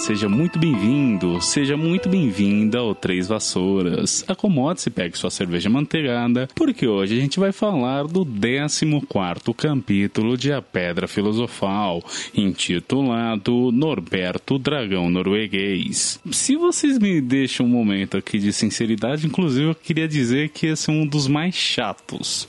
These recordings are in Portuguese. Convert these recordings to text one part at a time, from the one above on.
Seja muito bem-vindo, seja muito bem-vinda ao Três Vassouras. Acomode-se pegue sua cerveja manteigada, porque hoje a gente vai falar do 14 capítulo de A Pedra Filosofal, intitulado Norberto Dragão Norueguês. Se vocês me deixam um momento aqui de sinceridade, inclusive eu queria dizer que esse é um dos mais chatos.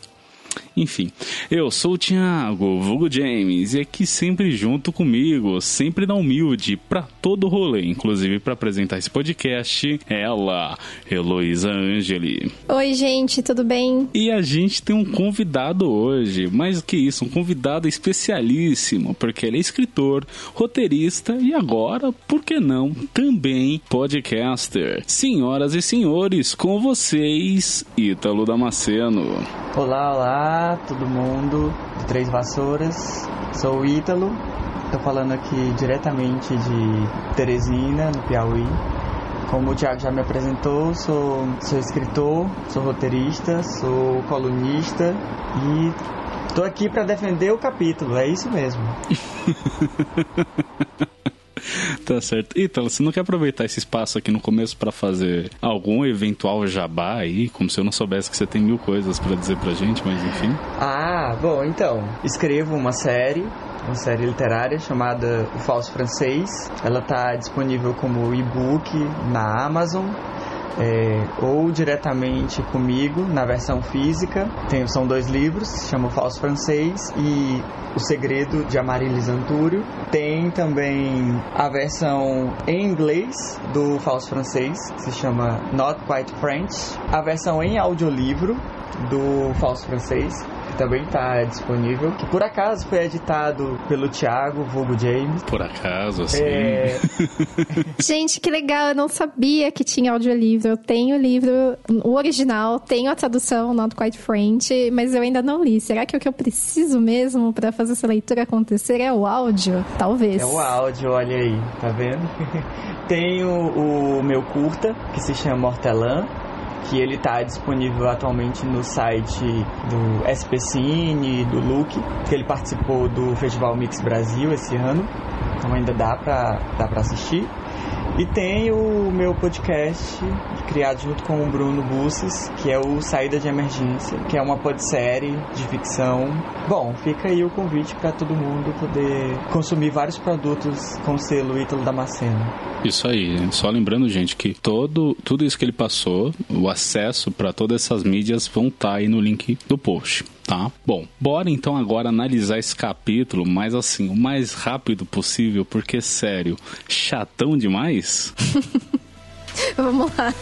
Enfim, eu sou o Thiago, vulgo James, e aqui sempre junto comigo, sempre na humilde, pra todo rolê, inclusive para apresentar esse podcast, ela, Heloísa Angeli. Oi, gente, tudo bem? E a gente tem um convidado hoje, mais do que isso, um convidado especialíssimo, porque ele é escritor, roteirista e agora, por que não, também podcaster. Senhoras e senhores, com vocês, Ítalo Damasceno. Olá, olá, todo mundo de Três Vassouras. Sou o Ítalo, tô falando aqui diretamente de Teresina, no Piauí. Como o Thiago já me apresentou, sou, sou escritor, sou roteirista, sou colunista e tô aqui para defender o capítulo, é isso mesmo. Tá certo. Ítalo, você não quer aproveitar esse espaço aqui no começo para fazer algum eventual jabá aí? Como se eu não soubesse que você tem mil coisas para dizer pra gente, mas enfim. Ah, bom, então, escrevo uma série uma série literária chamada O Falso Francês. Ela está disponível como e-book na Amazon. É, ou diretamente comigo na versão física. Tem, são dois livros, chama Falso Francês e O Segredo de Amarilis Antúrio. Tem também a versão em inglês do Falso Francês, que se chama Not Quite French. A versão em audiolivro do Falso Francês, que também está disponível, que por acaso foi editado pelo Thiago, vulgo James. Por acaso, assim. É, Gente, que legal, eu não sabia que tinha audiolivro. Eu tenho o livro, o original, tenho a tradução, Not Quite French, mas eu ainda não li. Será que o que eu preciso mesmo para fazer essa leitura acontecer é o áudio? Talvez. é o áudio, olha aí, tá vendo? Tem o, o meu curta, que se chama Hortelã, que ele está disponível atualmente no site do SP Cine, do Look, que ele participou do Festival Mix Brasil esse ano, então ainda dá para dá assistir. E tem o meu podcast, criado junto com o Bruno Busses, que é o Saída de Emergência, que é uma podsérie de ficção. Bom, fica aí o convite para todo mundo poder consumir vários produtos com selo Ítalo Damasceno. Isso aí. Só lembrando, gente, que todo, tudo isso que ele passou, o acesso para todas essas mídias vão estar aí no link do post. Tá? Bom, bora então agora analisar esse capítulo, mas assim, o mais rápido possível, porque sério, chatão demais? Vamos lá.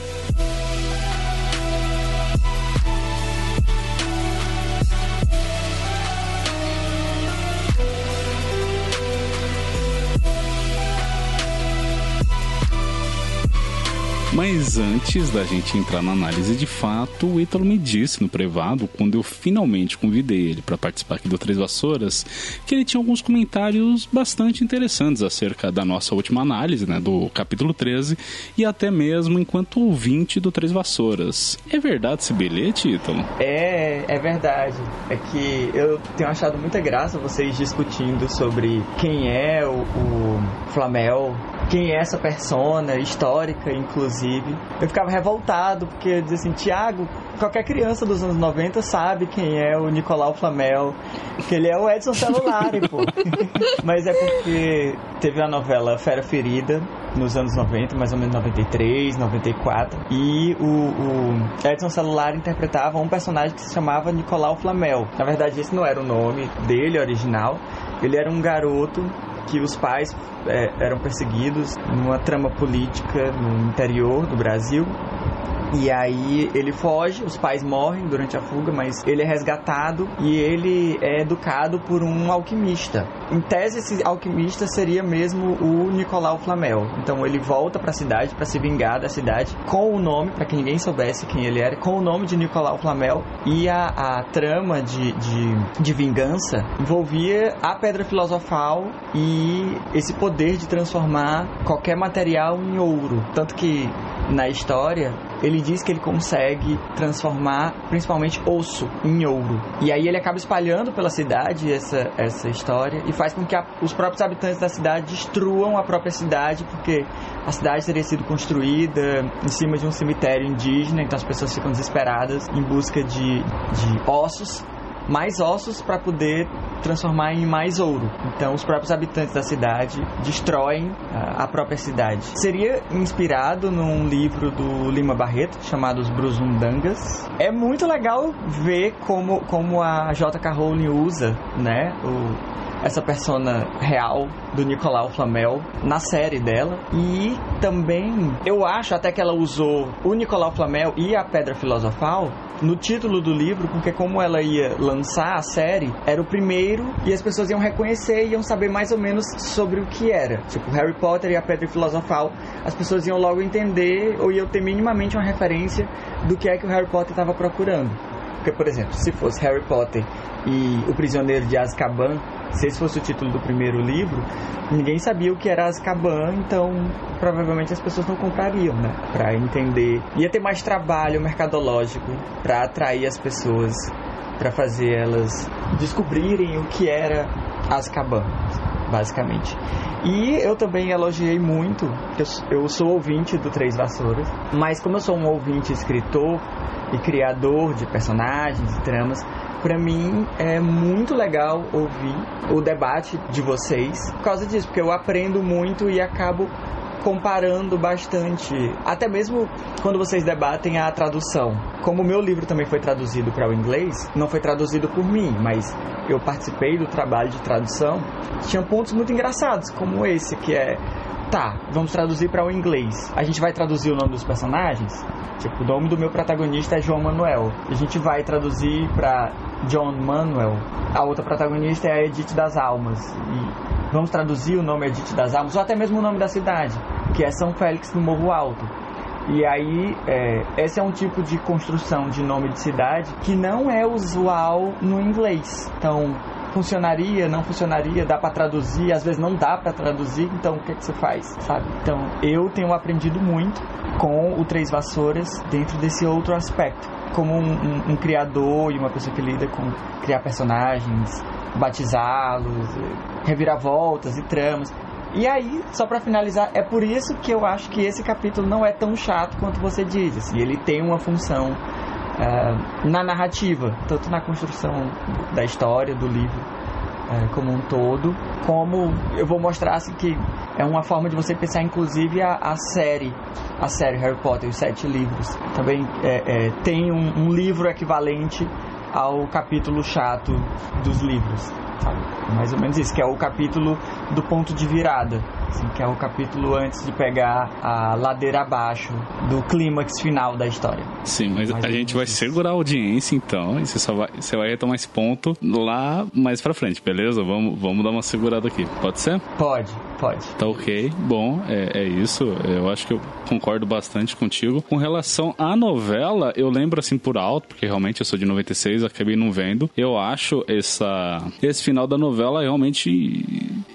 Mas antes da gente entrar na análise de fato, o Ítalo me disse no privado, quando eu finalmente convidei ele para participar aqui do Três Vassouras, que ele tinha alguns comentários bastante interessantes acerca da nossa última análise, né, do capítulo 13, e até mesmo enquanto ouvinte do Três Vassouras. É verdade esse bilhete, Ítalo? É, é verdade. É que eu tenho achado muita graça vocês discutindo sobre quem é o, o Flamel, quem é essa persona histórica, inclusive. Eu ficava revoltado, porque eu dizia assim, Tiago, qualquer criança dos anos 90 sabe quem é o Nicolau Flamel, que ele é o Edson Celulari, pô. Mas é porque teve a novela Fera Ferida, nos anos 90, mais ou menos 93, 94, e o, o Edson Celular interpretava um personagem que se chamava Nicolau Flamel. Na verdade, esse não era o nome dele original, ele era um garoto que os pais é, eram perseguidos numa trama política no interior do Brasil E aí ele foge, os pais morrem durante a fuga, mas ele é resgatado e ele é educado por um alquimista. Em tese, esse alquimista seria mesmo o Nicolau Flamel. Então ele volta para a cidade para se vingar da cidade com o nome, para que ninguém soubesse quem ele era, com o nome de Nicolau Flamel. E a, a trama de, de, de vingança envolvia a Pedra Filosofal e esse poder de transformar qualquer material em ouro. Tanto que na história ele diz que ele consegue transformar principalmente osso em ouro. E aí ele acaba espalhando pela cidade essa, essa história e faz com que a, os próprios habitantes da cidade destruam a própria cidade, porque a cidade teria sido construída em cima de um cemitério indígena, então as pessoas ficam desesperadas em busca de, de ossos mais ossos para poder transformar em mais ouro. Então, os próprios habitantes da cidade destroem a própria cidade. Seria inspirado num livro do Lima Barreto chamado Os Brusundangas. É muito legal ver como, como a J.K. Rowling usa, né, o, essa persona real do Nicolau Flamel na série dela. E também eu acho até que ela usou o Nicolau Flamel e a Pedra Filosofal no título do livro, porque como ela ia lançar a série, era o primeiro e as pessoas iam reconhecer e iam saber mais ou menos sobre o que era. Tipo, Harry Potter e a Pedra Filosofal, as pessoas iam logo entender ou iam ter minimamente uma referência do que é que o Harry Potter estava procurando. Porque, por exemplo, se fosse Harry Potter e o Prisioneiro de Azkaban, se esse fosse o título do primeiro livro, ninguém sabia o que era Azkaban, então provavelmente as pessoas não comprariam, né? Para entender. Ia ter mais trabalho mercadológico para atrair as pessoas, para fazer elas descobrirem o que era Azkaban, basicamente. E eu também elogiei muito, eu, eu sou ouvinte do Três Vassouras, mas como eu sou um ouvinte escritor e criador de personagens e tramas, para mim é muito legal ouvir o debate de vocês por causa disso, porque eu aprendo muito e acabo comparando bastante, até mesmo quando vocês debatem a tradução. Como o meu livro também foi traduzido para o inglês, não foi traduzido por mim, mas eu participei do trabalho de tradução, tinha pontos muito engraçados, como esse que é tá, vamos traduzir para o inglês. A gente vai traduzir o nome dos personagens? Tipo, o nome do meu protagonista é João Manuel. A gente vai traduzir para John Manuel. A outra protagonista é a Edith das Almas. E vamos traduzir o nome Edith das Almas, ou até mesmo o nome da cidade, que é São Félix do Morro Alto. E aí, é, esse é um tipo de construção de nome de cidade que não é usual no inglês. Então, funcionaria, não funcionaria, dá para traduzir, às vezes não dá para traduzir, então o que, é que você faz, sabe? Então eu tenho aprendido muito com o Três Vassouras dentro desse outro aspecto, como um, um, um criador e uma pessoa que lida com criar personagens, batizá-los, reviravoltas e tramas. E aí, só para finalizar, é por isso que eu acho que esse capítulo não é tão chato quanto você diz. Assim, ele tem uma função uh, na narrativa, tanto na construção da história, do livro uh, como um todo, como eu vou mostrar assim, que é uma forma de você pensar inclusive a, a série, a série Harry Potter, os sete livros. Também é, é, tem um, um livro equivalente ao capítulo chato dos livros, sabe? Mais ou menos isso, que é o capítulo do ponto de virada assim, que é o capítulo antes de pegar a ladeira abaixo do clímax final da história. Sim, mas mais a gente vai segurar a audiência então, e você só vai, você vai retomar esse ponto lá mais pra frente, beleza? Vamos, vamos dar uma segurada aqui, pode ser? Pode, pode. Tá ok, bom, é, é isso, eu acho que eu concordo bastante contigo. Com relação à novela, eu lembro assim por alto, porque realmente eu sou de 96, acabei não vendo, eu acho essa, esse final da novela realmente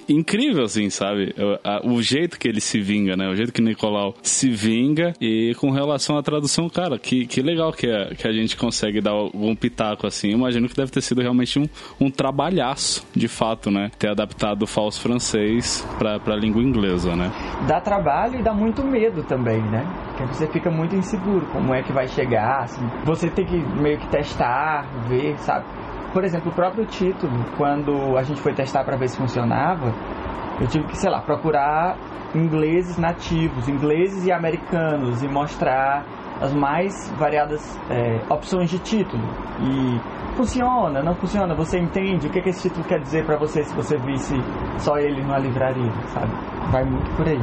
incrível, assim, sabe? Eu, o jeito que ele se vinga, né? O jeito que Nicolau se vinga. E com relação à tradução, cara, que, que legal que a, que a gente consegue dar algum pitaco assim. Imagino que deve ter sido realmente um, um trabalhaço, de fato, né? Ter adaptado o falso francês pra, pra língua inglesa, né? Dá trabalho e dá muito medo também, né? Porque você fica muito inseguro como é que vai chegar, assim. Você tem que meio que testar, ver, sabe? Por exemplo, o próprio título, quando a gente foi testar para ver se funcionava, eu tive que, sei lá, procurar ingleses nativos, ingleses e americanos e mostrar as mais variadas é, opções de título. E funciona, não funciona, você entende o que, que esse título quer dizer para você se você visse só ele numa livraria, sabe? Vai muito por aí.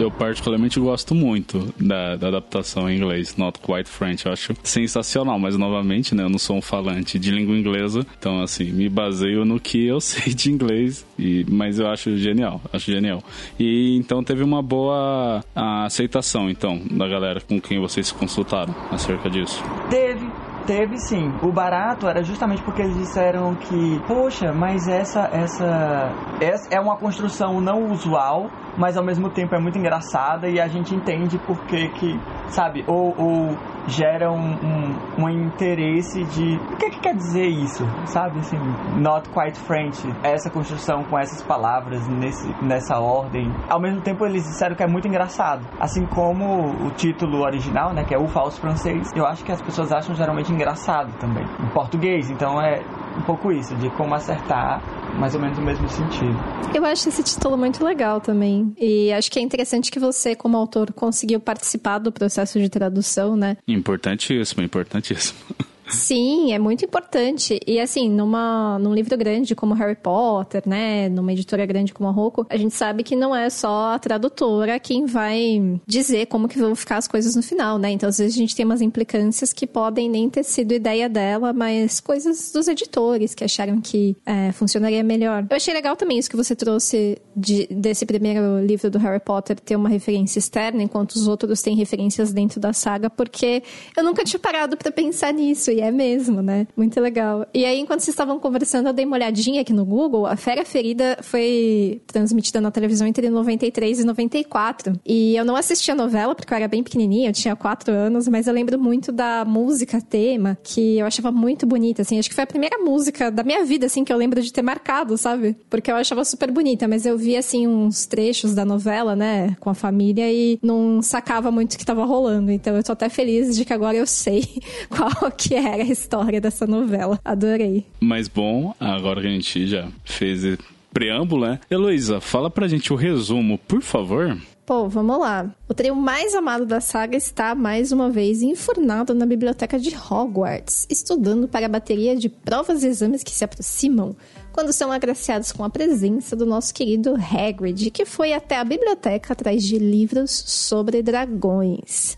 Eu particularmente gosto muito da, da, adaptação em inglês, Not Quite French. Eu acho sensacional, mas novamente, né, eu não sou um falante de língua inglesa, então assim, me baseio no que eu sei de inglês, e, mas eu acho genial, acho genial. E então teve uma boa aceitação, então, da galera com quem vocês consultaram acerca disso. Teve, Teve sim. O barato era justamente porque eles disseram que, poxa, mas essa, essa, essa é uma construção não usual, mas ao mesmo tempo é muito engraçada e a gente entende porque que, sabe, ou, ou gera um, um, um, interesse de o que, é que quer dizer isso, sabe? Assim, not quite French, essa construção com essas palavras nesse, nessa ordem. Ao mesmo tempo, eles disseram que é muito engraçado, assim como o título original, né, que é o falso francês. Eu acho que as pessoas acham geralmente engraçado também em português, então é um pouco isso, de como acertar mais ou menos o mesmo sentido. Eu acho esse título muito legal também. E acho que é interessante que você, como autor, conseguiu participar do processo de tradução, né? Importantíssimo, importantíssimo. Sim, é muito importante. E assim, numa, num livro grande como Harry Potter, né? Numa editora grande como a Rocco, a gente sabe que não é só a tradutora quem vai dizer como que vão ficar as coisas no final, né? Então, às vezes a gente tem umas implicâncias que podem nem ter sido ideia dela, mas coisas dos editores que acharam que é, funcionaria melhor. Eu achei legal também isso que você trouxe de, desse primeiro livro do Harry Potter ter uma referência externa, enquanto os outros têm referências dentro da saga, porque eu nunca tinha parado para pensar nisso. E é mesmo, né? Muito legal. E aí, enquanto vocês estavam conversando, eu dei uma olhadinha aqui no Google. A Fera Ferida foi transmitida na televisão entre 93 e 94. E eu não assisti a novela, porque eu era bem pequenininha, eu tinha 4 anos, mas eu lembro muito da música tema, que eu achava muito bonita, assim. Acho que foi a primeira música da minha vida, assim, que eu lembro de ter marcado, sabe? Porque eu achava super bonita, mas eu vi, assim, uns trechos da novela, né, com a família e não sacava muito o que tava rolando. Então eu tô até feliz de que agora eu sei qual que é era a história dessa novela. Adorei. Mas bom, agora que a gente já fez preâmbulo, né? Heloísa, fala pra gente o resumo, por favor. Pô, vamos lá. O trio mais amado da saga está, mais uma vez, enfurnado na biblioteca de Hogwarts, estudando para a bateria de provas e exames que se aproximam, quando são agraciados com a presença do nosso querido Hagrid, que foi até a biblioteca atrás de livros sobre dragões.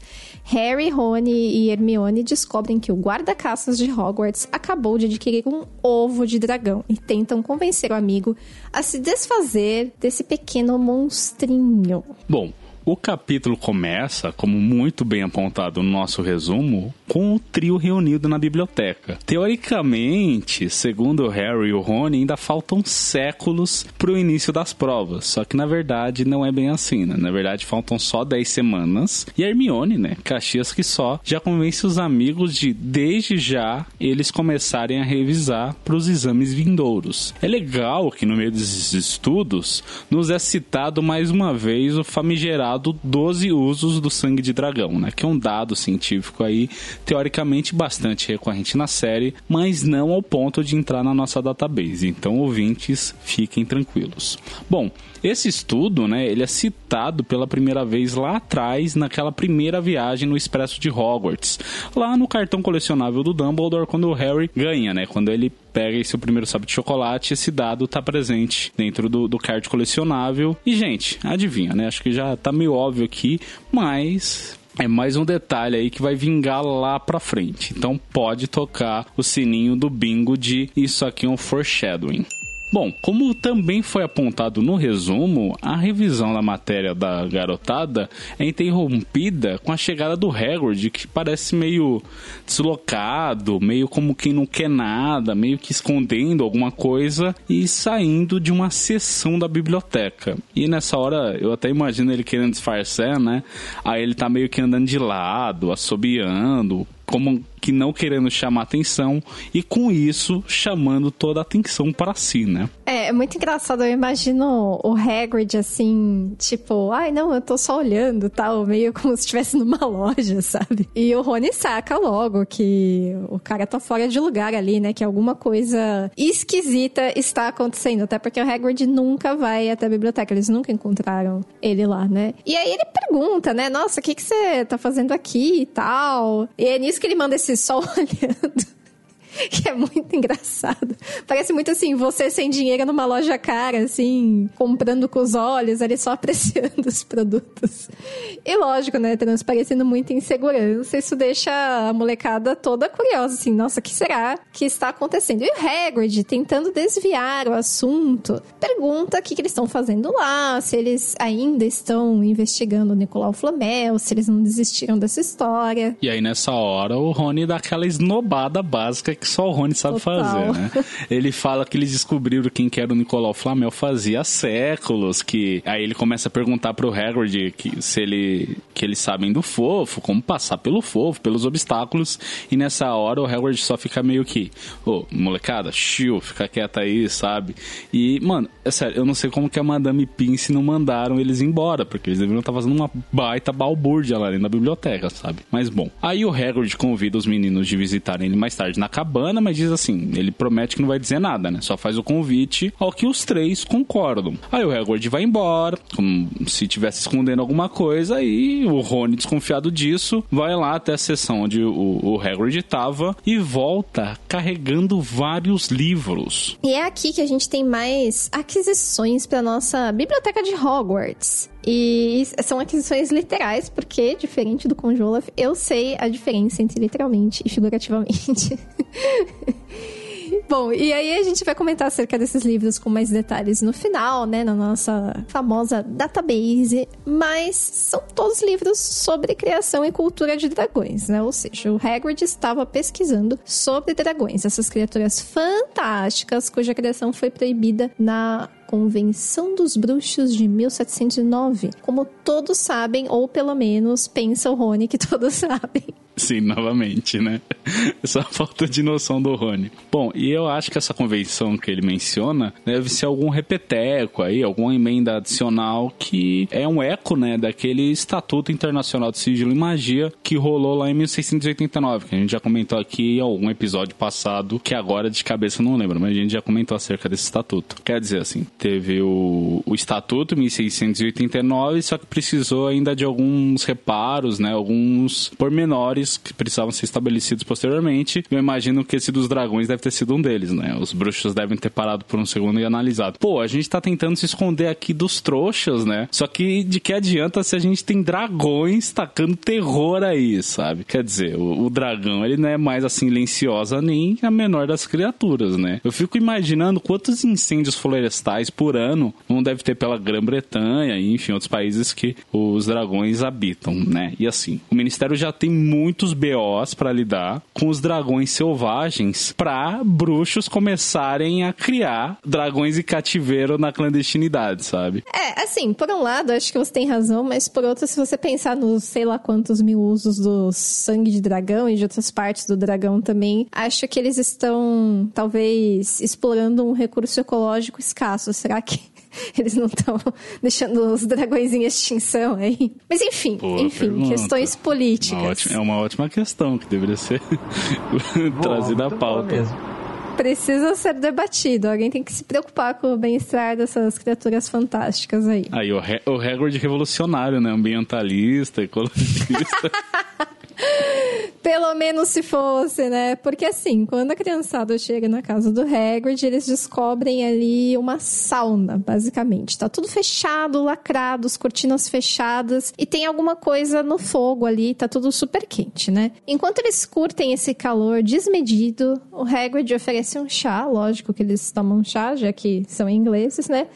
Harry, Rony e Hermione descobrem que o guarda-caças de Hogwarts acabou de adquirir um ovo de dragão e tentam convencer o amigo a se desfazer desse pequeno monstrinho. Bom, o capítulo começa, como muito bem apontado no nosso resumo, com o trio reunido na biblioteca. Teoricamente, segundo Harry e o Rony, ainda faltam séculos para o início das provas. Só que na verdade não é bem assim, né? Na verdade faltam só 10 semanas. E a Hermione, né? Caxias que só, já convence os amigos de desde já eles começarem a revisar para os exames vindouros. É legal que no meio desses estudos nos é citado mais uma vez o famigerado dado 12 usos do sangue de dragão, né? Que é um dado científico aí, teoricamente bastante recorrente na série, mas não ao ponto de entrar na nossa database. Então, ouvintes, fiquem tranquilos. Bom, esse estudo, né, ele é citado pela primeira vez lá atrás, naquela primeira viagem no Expresso de Hogwarts, lá no cartão colecionável do Dumbledore, quando o Harry ganha, né, quando ele pega esse primeiro sapo de chocolate, esse dado tá presente dentro do, do card colecionável. E, gente, adivinha, né? Acho que já tá meio óbvio aqui, mas é mais um detalhe aí que vai vingar lá pra frente. Então pode tocar o sininho do bingo de isso aqui é um foreshadowing. Bom, como também foi apontado no resumo, a revisão da matéria da garotada é interrompida com a chegada do Hagrid, que parece meio deslocado, meio como quem não quer nada, meio que escondendo alguma coisa e saindo de uma sessão da biblioteca. E nessa hora eu até imagino ele querendo disfarçar, né? Aí ele tá meio que andando de lado, assobiando, como que não querendo chamar atenção e com isso chamando toda a atenção para si, né? É, é muito engraçado, eu imagino o Hagrid assim, tipo, ai não, eu tô só olhando, tal, meio como se estivesse numa loja, sabe? E o Rony saca logo que o cara tá fora de lugar ali, né? Que alguma coisa esquisita está acontecendo, até porque o Hagrid nunca vai até a biblioteca, eles nunca encontraram ele lá, né? E aí ele pergunta, né? Nossa, o que que você tá fazendo aqui e tal? E é nisso que ele manda esse só olhando. Que é muito engraçado. Parece muito assim, você sem dinheiro numa loja cara, assim, comprando com os olhos, ali só apreciando os produtos. E lógico, né, transparecendo muita insegurança, isso deixa a molecada toda curiosa, assim, nossa, o que será que está acontecendo? E o Hagrid, tentando desviar o assunto, pergunta o que, que eles estão fazendo lá, se eles ainda estão investigando o Nicolau Flamel, se eles não desistiram dessa história. E aí, nessa hora, o Rony dá aquela esnobada básica que só o Rony sabe Total. fazer, né? Ele fala que eles descobriram quem que era o Nicolau Flamel fazia séculos, que aí ele começa a perguntar pro Hagrid que se ele que eles sabem do fofo, como passar pelo fofo, pelos obstáculos, e nessa hora o Hagrid só fica meio que, ô, oh, molecada, chill, fica quieta aí, sabe? E, mano, é sério, eu não sei como que a Madame Pince não mandaram eles embora, porque eles deveriam estar fazendo uma baita balbúrdia lá na biblioteca, sabe? Mas bom, aí o Hagrid convida os meninos de visitarem ele mais tarde na cabana, mas diz assim, ele promete que não vai dizer nada, né? Só faz o convite ao que os três concordam. Aí o Hagrid vai embora, como se estivesse escondendo alguma coisa, e o Rony, desconfiado disso, vai lá até a sessão onde o, o Hagrid estava e volta carregando vários livros. E é aqui que a gente tem mais aquisições para nossa biblioteca de Hogwarts. E são aquisições literais, porque, diferente do Conjolaf, eu sei a diferença entre literalmente e figurativamente. Bom, e aí a gente vai comentar acerca desses livros com mais detalhes no final, né, na nossa famosa database, mas são todos livros sobre criação e cultura de dragões, né? Ou seja, o Hagrid estava pesquisando sobre dragões, essas criaturas fantásticas cuja criação foi proibida na Convenção dos Bruxos de 1709. Como todos sabem, ou pelo menos pensa o Rony que todos sabem. Sim, novamente, né? Essa falta de noção do Rony. Bom, e eu acho que essa convenção que ele menciona deve ser algum repeteco aí, alguma emenda adicional que é um eco, né, daquele Estatuto Internacional de Sigilo e Magia que rolou lá em 1689, que a gente já comentou aqui em algum episódio passado, que agora de cabeça não lembro, mas a gente já comentou acerca desse estatuto. Quer dizer assim, teve o, o Estatuto 1689, só que precisou ainda de alguns reparos, né, alguns pormenores que precisavam ser estabelecidos posteriormente. Eu imagino que esse dos dragões deve ter sido um deles, né? Os bruxos devem ter parado por um segundo e analisado. Pô, a gente tá tentando se esconder aqui dos trouxas, né? Só que de que adianta se a gente tem dragões tacando terror aí, sabe? Quer dizer, o, o dragão, ele não é mais a silenciosa nem a menor das criaturas, né? Eu fico imaginando quantos incêndios florestais por ano não deve ter pela Grã-Bretanha e, enfim, outros países que os dragões habitam, né? E assim, o Ministério já tem muito muitos BOs para lidar com os dragões selvagens para bruxos começarem a criar dragões e cativeiro na clandestinidade, sabe? É, assim, por um lado, acho que você tem razão, mas por outro, se você pensar nos sei lá quantos mil usos do sangue de dragão e de outras partes do dragão também, acho que eles estão talvez explorando um recurso ecológico escasso. Será que eles não estão deixando os dragões em extinção aí. Mas enfim, Pô, enfim, pergunta. questões políticas. Uma ótima, é uma ótima questão que deveria ser trazida à pauta. Precisa ser debatido. Alguém tem que se preocupar com o bem-estar dessas criaturas fantásticas aí. Aí, o, He o Hagrid revolucionário, né? Ambientalista, ecologista. Pelo menos se fosse, né? Porque assim, quando a criançada chega na casa do Hagrid, eles descobrem ali uma sauna, basicamente. Tá tudo fechado, lacrado, as cortinas fechadas e tem alguma coisa no fogo ali, tá tudo super quente, né? Enquanto eles curtem esse calor desmedido, o Hagrid oferece um chá, lógico que eles tomam chá, já que são ingleses, né?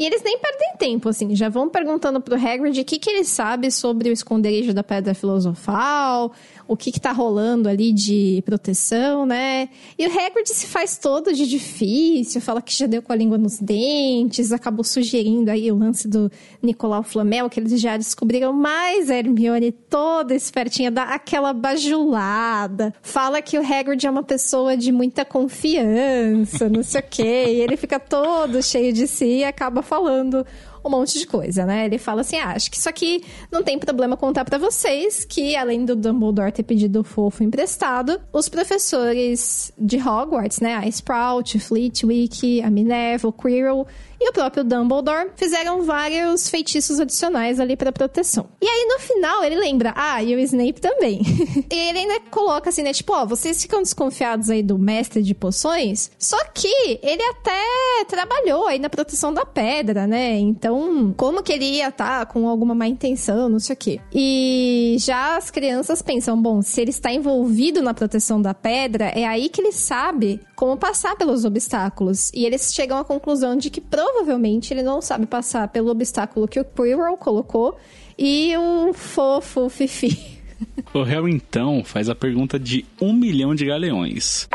E eles nem perdem tempo, assim, já vão perguntando pro Hagrid o que, que ele sabe sobre o esconderijo da Pedra Filosofal, o que, que tá rolando ali de proteção, né? E o Hagrid se faz todo de difícil, fala que já deu com a língua nos dentes, acabou sugerindo aí o lance do Nicolau Flamel, que eles já descobriram mais a Hermione toda espertinha, dá aquela bajulada, fala que o Hagrid é uma pessoa de muita confiança, não sei o quê, e ele fica todo cheio de si e acaba falando um monte de coisa, né? Ele fala assim: ah, acho que isso aqui não tem problema contar para vocês que, além do Dumbledore ter pedido o fofo emprestado, os professores de Hogwarts, né? A Sprout, Flitwick, a Minerva, o Quirrell e o próprio Dumbledore fizeram vários feitiços adicionais ali para proteção. E aí no final ele lembra, ah, e o Snape também. e ele ainda coloca assim, né, tipo, ó, vocês ficam desconfiados aí do mestre de poções, só que ele até trabalhou aí na proteção da pedra, né? Então, como que ele ia estar tá com alguma má intenção, não sei o quê. E já as crianças pensam, bom, se ele está envolvido na proteção da pedra, é aí que ele sabe como passar pelos obstáculos. E eles chegam à conclusão de que provavelmente ele não sabe passar pelo obstáculo que o Quirrell colocou e o fofo Fifi. O Harry então faz a pergunta de um milhão de galeões.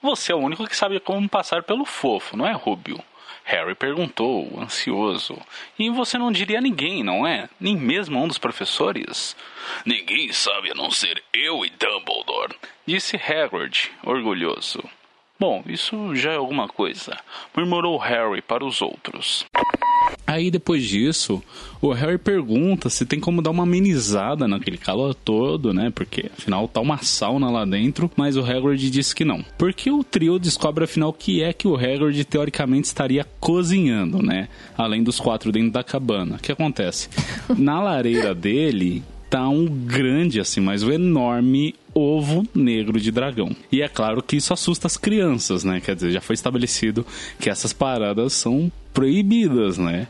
Você é o único que sabe como passar pelo fofo, não é, Rubio? Harry perguntou, ansioso. E você não diria a ninguém, não é? Nem mesmo a um dos professores? Ninguém sabe a não ser eu e Dumbledore, disse Hagrid, orgulhoso. Bom, isso já é alguma coisa, murmurou Harry para os outros. Aí depois disso, o Harry pergunta se tem como dar uma amenizada naquele calor todo, né? Porque afinal tá uma sauna lá dentro, mas o Hagrid diz que não. Porque o trio descobre afinal que é que o Hagrid teoricamente estaria cozinhando, né? Além dos quatro dentro da cabana. O que acontece? Na lareira dele tá um grande assim, mas um enorme ovo negro de dragão. E é claro que isso assusta as crianças, né? Quer dizer, já foi estabelecido que essas paradas são proibidas, né?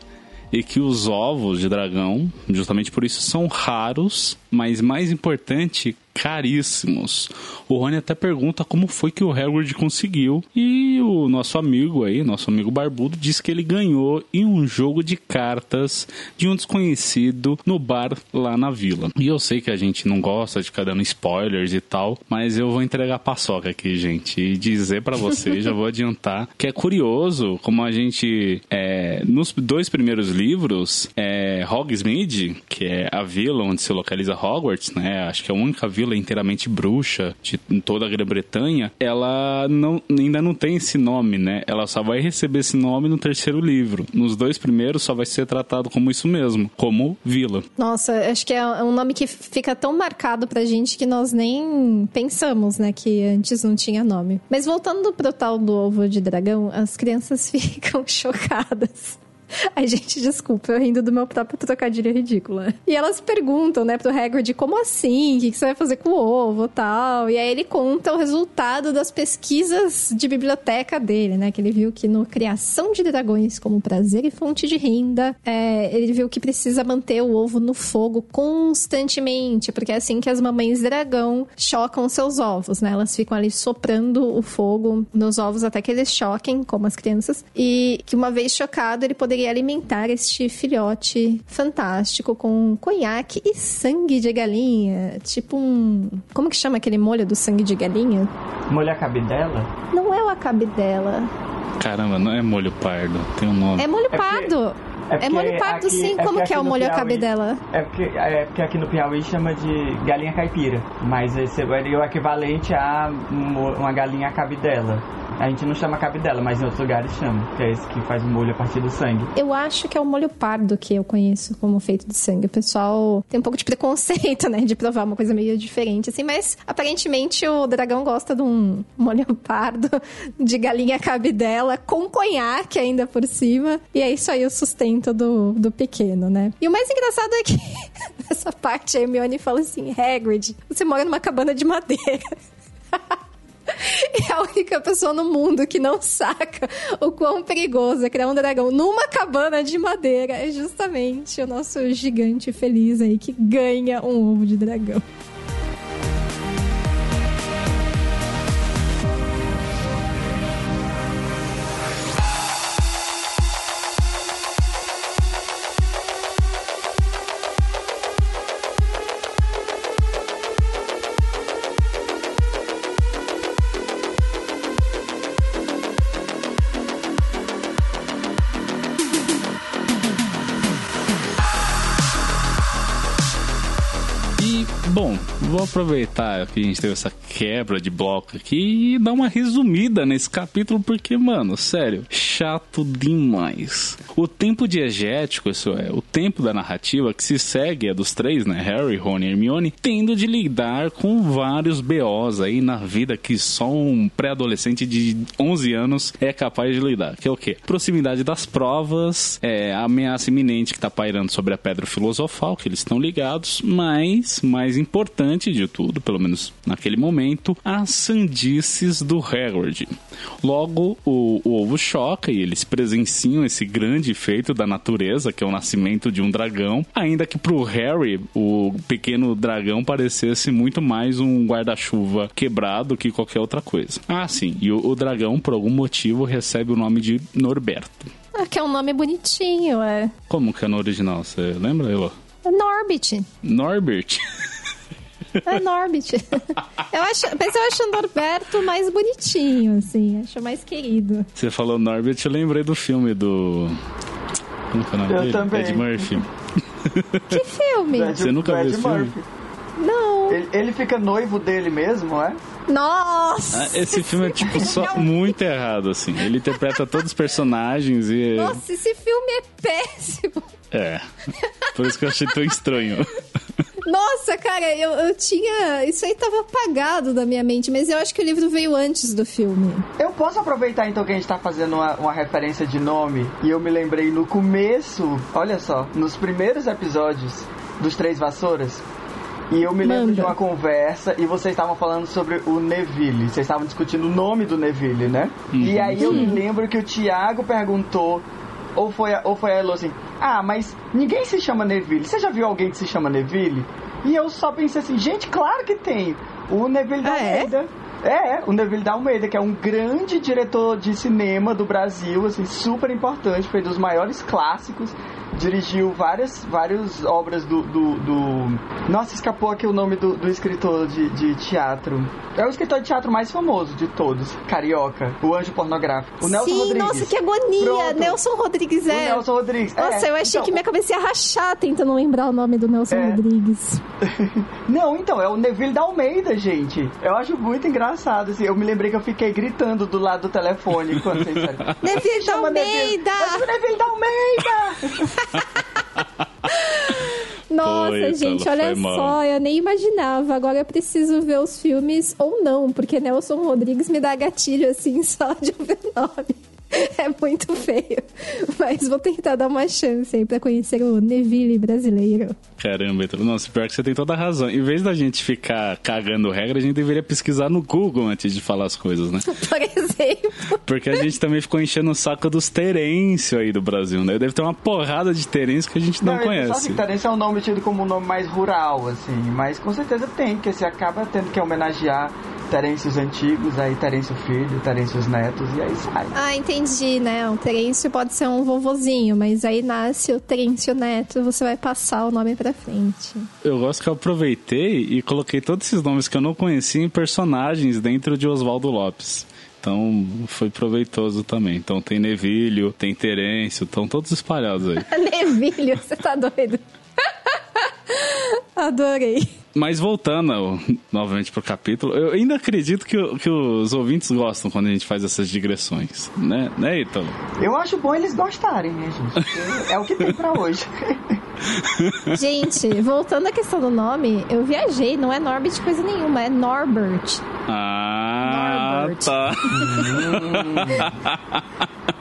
E que os ovos de dragão, justamente por isso, são raros, mas mais importante, caríssimos. O Rony até pergunta como foi que o Hagrid conseguiu e o nosso amigo aí, nosso amigo barbudo, diz que ele ganhou em um jogo de cartas de um desconhecido no bar lá na vila. E eu sei que a gente não gosta de ficar dando spoilers e tal, mas eu vou entregar paçoca aqui, gente, e dizer para vocês, já vou adiantar, que é curioso como a gente, é, nos dois primeiros livros, é, Hogsmeade, que é a vila onde se localiza Hogwarts, né, acho que é a única vila vila inteiramente bruxa de toda a Grã-Bretanha, ela não, ainda não tem esse nome, né? Ela só vai receber esse nome no terceiro livro. Nos dois primeiros só vai ser tratado como isso mesmo, como vila. Nossa, acho que é um nome que fica tão marcado pra gente que nós nem pensamos, né, que antes não tinha nome. Mas voltando pro tal do ovo de dragão, as crianças ficam chocadas. Ai, gente, desculpa, eu rindo do meu próprio trocadilho ridícula. E elas perguntam, né, pro Hagrid, como assim? O que você vai fazer com o ovo tal? E aí ele conta o resultado das pesquisas de biblioteca dele, né? Que ele viu que no Criação de Dragões como prazer e fonte de renda, é, ele viu que precisa manter o ovo no fogo constantemente, porque é assim que as mamães dragão chocam seus ovos, né? Elas ficam ali soprando o fogo nos ovos até que eles choquem, como as crianças, e que uma vez chocado ele poderia alimentar este filhote fantástico com conhaque e sangue de galinha. Tipo um. Como que chama aquele molho do sangue de galinha? Molho a cabidela? Não é o acabidela. Caramba, não é molho pardo, tem um nome. É molho pardo. É, é molho pardo, aqui, sim. É Como que é o molho Piauí, cabidela? É porque, é porque aqui no Piauí chama de galinha caipira. Mas esse é o equivalente a uma galinha cabidela. A gente não chama cabidela, mas em outros lugares chama, que é esse que faz o molho a partir do sangue. Eu acho que é o molho pardo que eu conheço como feito de sangue. O pessoal tem um pouco de preconceito, né, de provar uma coisa meio diferente, assim, mas aparentemente o dragão gosta de um molho pardo de galinha cabidela com conhaque ainda por cima, e é isso aí o sustento do, do pequeno, né? E o mais engraçado é que nessa parte a Hermione fala assim, Hagrid, você mora numa cabana de madeira. é a única pessoa no mundo que não saca o quão perigoso é criar um dragão numa cabana de madeira. É justamente o nosso gigante feliz aí que ganha um ovo de dragão. Vou aproveitar que a gente teve essa quebra de bloco aqui e dar uma resumida nesse capítulo, porque, mano, sério, chato demais. O tempo diegético, isso é, o tempo da narrativa que se segue é dos três, né? Harry, Rony e Hermione, tendo de lidar com vários BOs aí na vida que só um pré-adolescente de 11 anos é capaz de lidar. Que é o quê? Proximidade das provas, é, a ameaça iminente que tá pairando sobre a pedra filosofal, que eles estão ligados, mas, mais importante de tudo, pelo menos naquele momento, as sandices do Hagrid. Logo, o, o ovo choca e eles presenciam esse grande feito da natureza, que é o nascimento de um dragão, ainda que pro Harry, o pequeno dragão parecesse muito mais um guarda-chuva quebrado que qualquer outra coisa. Ah, sim, e o, o dragão, por algum motivo, recebe o nome de Norberto. Ah, que é um nome bonitinho, é. Como que é no original? Você lembra, Elo? É Norbit. Norbert. É Norbit. eu acho, mas eu acho o Norberto mais bonitinho, assim. Acho mais querido. Você falou Norbert, eu lembrei do filme do. Como que é o nome Eu dele? também. Ed Murphy. Que filme? Você nunca viu esse filme? Não. Ele, ele fica noivo dele mesmo, é? Nossa! Ah, Esse filme é, tipo, só muito errado, assim. Ele interpreta todos os personagens e. Nossa, esse filme é péssimo. É. Por isso que eu achei tão estranho. Nossa, cara, eu, eu tinha. Isso aí tava apagado da minha mente, mas eu acho que o livro veio antes do filme. Eu posso aproveitar então que a gente tá fazendo uma, uma referência de nome e eu me lembrei no começo, olha só, nos primeiros episódios dos Três Vassouras. E eu me lembro Manda. de uma conversa e vocês estavam falando sobre o Neville. Vocês estavam discutindo o nome do Neville, né? E aí eu me lembro que o Thiago perguntou, ou foi a, ou foi a Elo assim, ah, mas ninguém se chama Neville. Você já viu alguém que se chama Neville? E eu só pensei assim, gente, claro que tem. O Neville da Ah, é? Almeida. É, o Neville da Almeida, que é um grande diretor de cinema do Brasil, assim, super importante, foi dos maiores clássicos, dirigiu várias, várias obras do, do, do- Nossa, escapou aqui o nome do, do escritor de, de teatro. É o escritor de teatro mais famoso de todos, carioca, o anjo pornográfico. O Nelson Sim, Rodrigues. nossa, que agonia! Pronto. Nelson Rodrigues O é. Nelson Rodrigues. Nossa, é, eu achei então, que minha cabeça ia rachar tentando lembrar o nome do Nelson É. Rodrigues. Não, então, é o Neville da Almeida, gente. Eu acho muito engraçado, assim. Eu me lembrei que eu fiquei gritando do lado do telefone quando vocês disseram. Neville da Chama Neville. Almeida! Mas o Neville da Almeida! Nossa, Foi, gente, olha mal. só, eu nem imaginava. Agora eu preciso ver os filmes ou não, porque Nelson Rodrigues me dá gatilho assim só de ver o nome. É muito feio. Mas vou tentar dar uma chance aí pra conhecer o Neville brasileiro. Caramba, então, nossa, pior que você tem toda a razão. Em vez da gente ficar cagando regra, a gente deveria pesquisar no Google antes de falar as coisas, né? Por exemplo. Porque a gente também ficou enchendo o saco dos Terêncio aí do Brasil, né? Deve ter uma porrada de Terêncio que a gente não, só conhece. assim, Terence é um nome tido como um nome mais rural, assim. Mas com certeza tem, porque você acaba tendo que homenagear Terêncios antigos, aí Terêncio filho, Terêncios netos, e aí sai. Ah, entendi, né? Um Terêncio pode ser um vovozinho, mas aí nasce o Terêncio Neto, você vai passar o nome pra frente. Eu gosto que eu aproveitei e coloquei todos esses nomes que eu não conhecia em personagens dentro de Oswaldo Lopes. Então foi proveitoso também. Então tem Nevilho, tem Terêncio, estão todos espalhados aí. Neville, você tá doido? Adorei. Mas voltando ao- novamente pro capítulo, eu ainda acredito que, que os ouvintes gostam quando a gente faz essas digressões, né, né Ítalo? Eu acho bom eles gostarem, né, gente? É o que tem pra hoje. Gente, voltando à questão do nome, eu viajei, não é Norbert coisa nenhuma, é Norbert. Ah, Norbert. tá.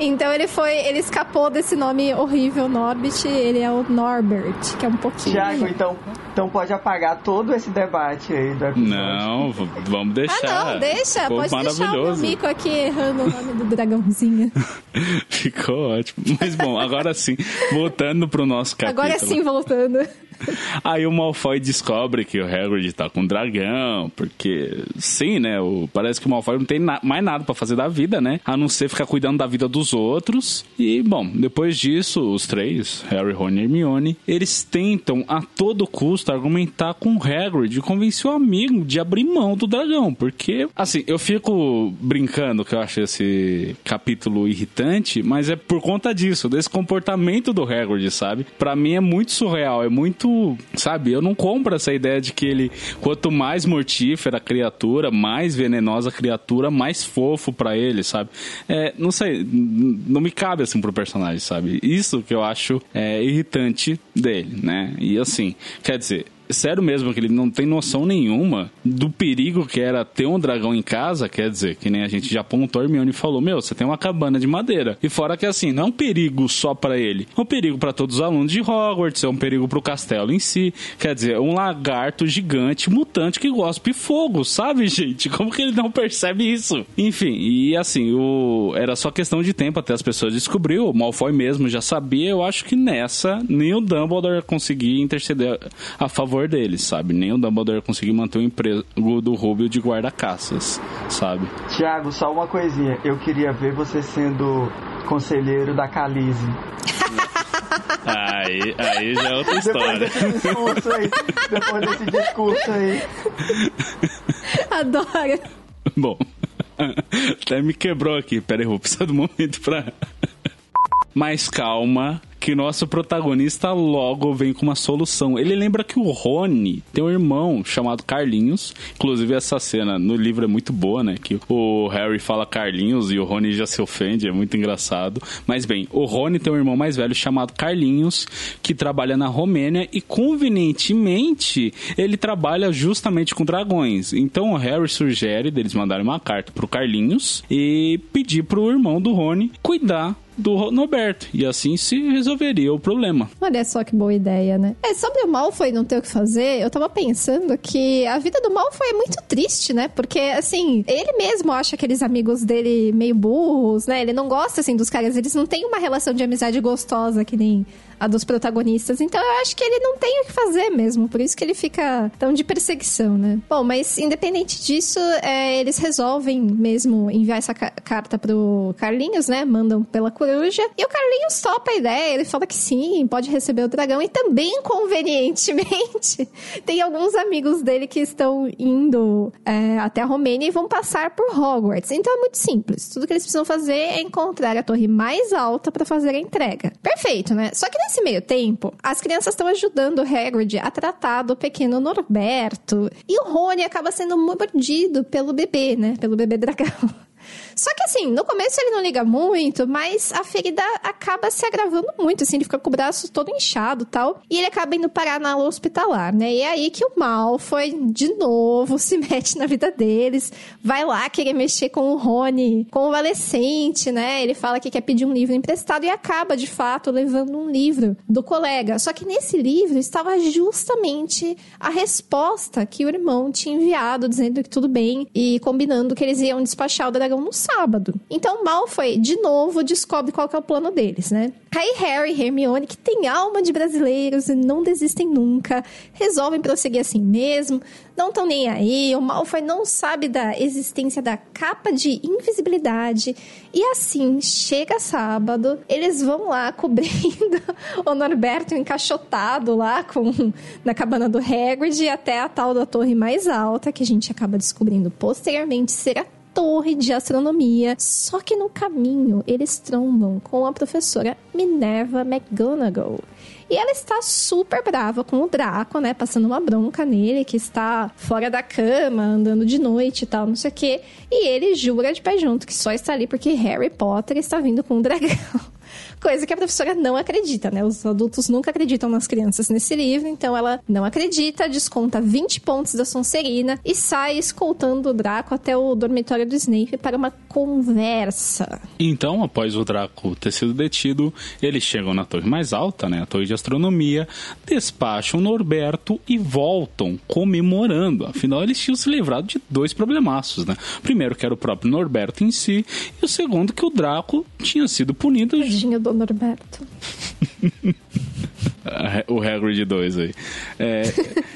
Então ele foi, ele escapou desse nome horrível Norbert, ele é o Norbert, que é um pouquinho. Tiago, então, então pode apagar todo esse debate aí do episódio. Não, vamos deixar. Ah, não, deixa, Ficou pode deixar o meu mico aqui errando o nome do dragãozinho. Ficou ótimo. Mas bom, agora sim, voltando pro nosso capítulo. Agora sim, voltando. Aí o Malfoy descobre que o Hagrid tá com um dragão, porque sim, né? O, parece que o Malfoy não tem na- mais nada pra fazer da vida, né? A não ser ficar cuidando da vida dos outros. E, bom, depois disso, os três, Harry, Ron e Hermione, eles tentam a todo custo argumentar com o Hagrid e convencer o amigo de abrir mão do dragão, porque, assim, eu fico brincando que eu acho esse capítulo irritante, mas é por conta disso, desse comportamento do Hagrid, sabe? Pra mim é muito surreal, é muito muito, sabe? Eu não compro essa ideia de que ele, quanto mais mortífera a criatura, mais venenosa a criatura, mais fofo para ele, sabe? É, não sei, não me cabe assim pro personagem, sabe? Isso que eu acho é, irritante dele, né? E assim, quer dizer, sério mesmo que ele não tem noção nenhuma do perigo que era ter um dragão em casa, quer dizer, que nem a gente já apontou, Hermione falou, meu, você tem uma cabana de madeira. E fora que assim, não é um perigo só para ele, é um perigo para todos os alunos de Hogwarts, é um perigo pro castelo em si. Quer dizer, é um lagarto gigante, mutante que gospe fogo, sabe, gente? Como que ele não percebe isso? Enfim, e assim, o... era só questão de tempo até as pessoas descobrir, o Malfoy mesmo já sabia, eu acho que nessa nem o Dumbledore conseguia interceder a favor favor deles, sabe? Nem o Dumbledore conseguiu manter o emprego do Rubio de guarda-caças, sabe? Tiago, só uma coisinha. Eu queria ver você sendo conselheiro da Calize. Aí, aí já é outra história. Depois desse discurso aí. Depois desse discurso aí. Adoro. Bom, até me quebrou aqui. Pera aí, vou precisar do momento pra. Mais calma, que nosso protagonista logo vem com uma solução. Ele lembra que o Rony tem um irmão chamado Carlinhos. Inclusive, essa cena no livro é muito boa, né? Que o Harry fala Carlinhos e o Rony já se ofende, é muito engraçado. Mas bem, o Rony tem um irmão mais velho chamado Carlinhos, que trabalha na Romênia e convenientemente ele trabalha justamente com dragões. Então o Harry sugere deles mandarem uma carta pro Carlinhos e pedir pro irmão do Rony cuidar do Norberto. E assim se resolveria o problema. Olha só que boa ideia, né? É, sobre o Malfoy não ter o que fazer, eu tava pensando que a vida do Malfoy é muito triste, né? Porque, assim, ele mesmo acha aqueles amigos dele meio burros, né? Ele não gosta, assim, dos caras. Eles não têm uma relação de amizade gostosa que nem a dos protagonistas. Então eu acho que ele não tem o que fazer mesmo. Por isso que ele fica tão de perseguição, né? Bom, mas independente disso, é, eles resolvem mesmo enviar essa ca carta pro Carlinhos, né? Mandam pela coruja. E o Carlinhos topa a ideia. Ele fala que sim, pode receber o dragão. E também, convenientemente, tem alguns amigos dele que estão indo é, até a Romênia e vão passar por Hogwarts. Então é muito simples. Tudo que eles precisam fazer é encontrar a torre mais alta para fazer a entrega. Perfeito, né? Só que Nesse meio tempo, as crianças estão ajudando o Hagrid a tratar do pequeno Norberto. E o Rony acaba sendo mordido pelo bebê, né? Pelo bebê dragão. Só que assim, no começo ele não liga muito, mas a ferida acaba se agravando muito, assim, ele fica com o braço todo inchado tal. E ele acaba indo parar na hospitalar, né? E é aí que o Malfoy, de novo, se mete na vida deles, vai lá querer mexer com o Rony, adolescente, né? Ele fala que quer pedir um livro emprestado e acaba, de fato, levando um livro do colega. Só que nesse livro estava justamente a resposta que o irmão tinha enviado, dizendo que tudo bem e combinando que eles iam despachar o dragão no sábado. Então Malfoy, de novo, descobre qual é o plano deles, né? Aí Harry e Hermione, que tem alma de brasileiros e não desistem nunca, resolvem prosseguir assim mesmo, não estão nem aí, o Malfoy não sabe da existência da capa de invisibilidade, e assim, chega sábado, eles vão lá cobrindo o Norberto encaixotado lá com, na cabana do Hagrid até a tal da torre mais alta, que a gente acaba descobrindo posteriormente ser a torre de astronomia. Só que no caminho eles trombam com a professora Minerva McGonagall. E ela está super brava com o Draco, né? Passando uma bronca nele, que está fora da cama, andando de noite e tal, não sei o quê. E ele jura de pé junto que só está ali porque Harry Potter está vindo com um dragão. Coisa que a professora não acredita, né? Os adultos nunca acreditam nas crianças nesse livro, então ela não acredita, desconta 20 pontos da Sonserina e sai escoltando o Draco até o dormitório do Snape para uma conversa. Então, após o Draco ter sido detido, eles chegam na torre mais alta, né? A torre de astronomia, despacham Norberto e voltam comemorando. Afinal, eles tinham se livrado de dois problemaços, né? Primeiro, que era o próprio Norberto em si, e o segundo, que o Draco tinha sido punido Tadinho do Norberto. o Hagrid 2 aí. É,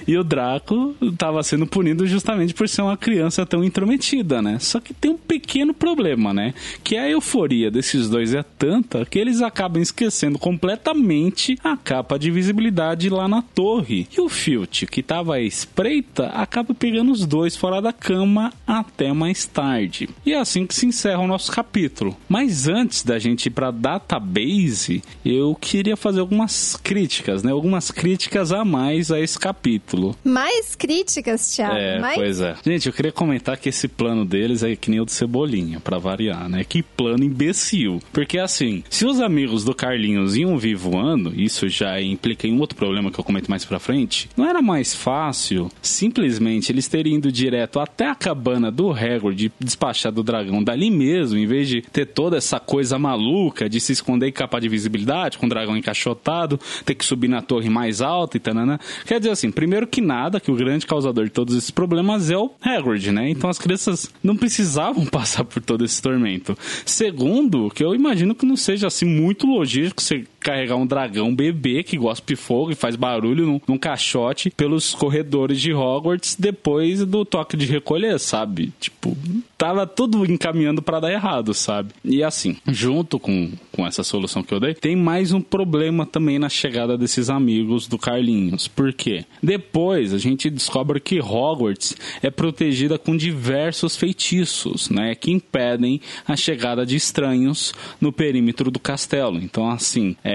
e o Draco estava sendo punido justamente por ser uma criança tão intrometida, né? Só que tem um pequeno problema, né? Que a euforia desses dois é tanta que eles acabam esquecendo completamente a capa de visibilidade lá na torre. E o Filch, que estava à espreita, acaba pegando os dois fora da cama até mais tarde. E é assim que se encerra o nosso capítulo. Mas antes da gente ir para database, eu queria fazer algumas críticas críticas, né? Algumas críticas a mais a esse capítulo. Mais críticas, Thiago? É, mais... pois é. Gente, eu queria comentar que esse plano deles é que nem o de Cebolinha, para variar, né? Que plano imbecil. Porque assim, se os amigos do Carlinhos iam vir voando, isso já implica em um outro problema que eu comento mais pra frente, não era mais fácil simplesmente eles terem ido direto até a cabana do Hagrid despachar do dragão dali mesmo, em vez de ter toda essa coisa maluca de se esconder em capa de visibilidade, com o dragão encaixotado, ter que subir na torre mais alta e tanana. Quer dizer assim, primeiro que nada, que o grande causador de todos esses problemas é o Hagrid, né? Então as crianças não precisavam passar por todo esse tormento. Segundo, que eu imagino que não seja assim muito logístico carregar um dragão bebê que gospe fogo e faz barulho num, num, caixote pelos corredores de Hogwarts depois do toque de recolher, sabe? Tipo, tava tudo encaminhando para dar errado, sabe? E assim, junto com, com essa solução que eu dei, tem mais um problema também na chegada desses amigos do Carlinhos. Por quê? Depois a gente descobre que Hogwarts é protegida com diversos feitiços, né? Que impedem a chegada de estranhos no perímetro do castelo. Então, assim, é,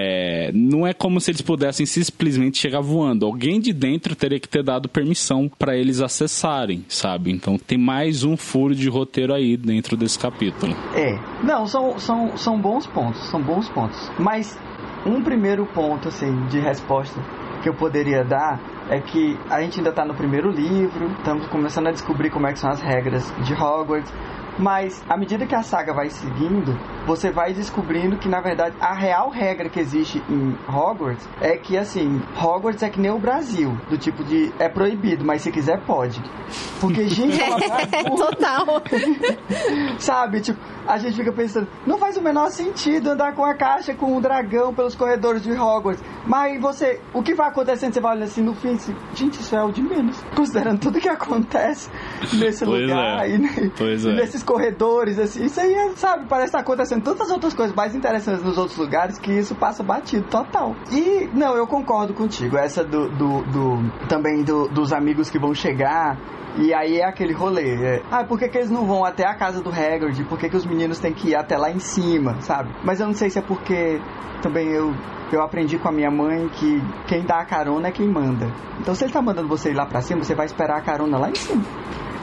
não é como se eles pudessem simplesmente chegar voando. Alguém de dentro teria que ter dado permissão para eles acessarem, sabe? Então tem mais um furo de roteiro aí dentro desse capítulo. É, não, são, são, são bons pontos, são bons pontos. Mas um primeiro ponto, assim, de resposta que eu poderia dar é que a gente ainda está no primeiro livro, estamos começando a descobrir como é que são as regras de Hogwarts, mas à medida que a saga vai seguindo, você vai descobrindo que na verdade a real regra que existe em Hogwarts é que assim, Hogwarts é que nem o Brasil, do tipo de é proibido, mas se quiser pode. Porque gente, é total. Sabe, tipo, a gente fica pensando, não faz o menor sentido andar com a caixa com o dragão pelos corredores de Hogwarts. Mas você, o que vai acontecendo? Você vai olhar assim no fim, assim, gente, isso é o de menos, considerando tudo que acontece nesse pois lugar é. e, pois e é. nesses corredores, assim, isso aí, é, sabe, parece estar acontecendo tantas outras coisas mais interessantes nos outros lugares que isso passa batido total. E, não, eu concordo contigo, essa do, do, do também do, dos amigos que vão chegar e aí é aquele rolê. É, ah, por que, que eles não vão até a casa do Hagrid? Por que, que os meninos têm que ir até lá em cima, sabe? Mas eu não sei se é porque também eu, eu aprendi com a minha mãe que quem dá a carona é quem manda. Então se ele tá mandando você ir lá pra cima, você vai esperar a carona lá em cima.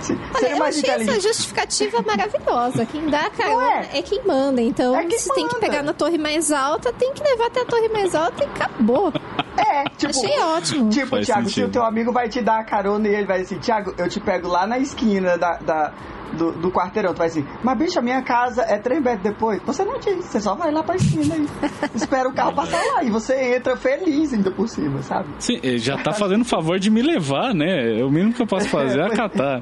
Se- Olha, eu mais achei essa justificativa maravilhosa. Quem dá a carona Ué. é quem manda. Então, É quem se tem que manda. pegar na torre mais alta, tem que levar até a torre mais alta e acabou. É, tipo, Achei ótimo. Tipo, Faz Thiago, se sentido. o teu amigo vai te dar a carona e ele vai assim, Thiago, eu te pego lá na esquina da, da- do, do quarteirão. Tu vai assim, mas bicho, a minha casa é três metros depois. Você não diz, você só vai lá pra esquina e espera o carro passar lá. E você entra feliz ainda por cima, sabe? Sim, ele já tá fazendo favor de me levar, né? O mínimo que eu posso fazer é acatar.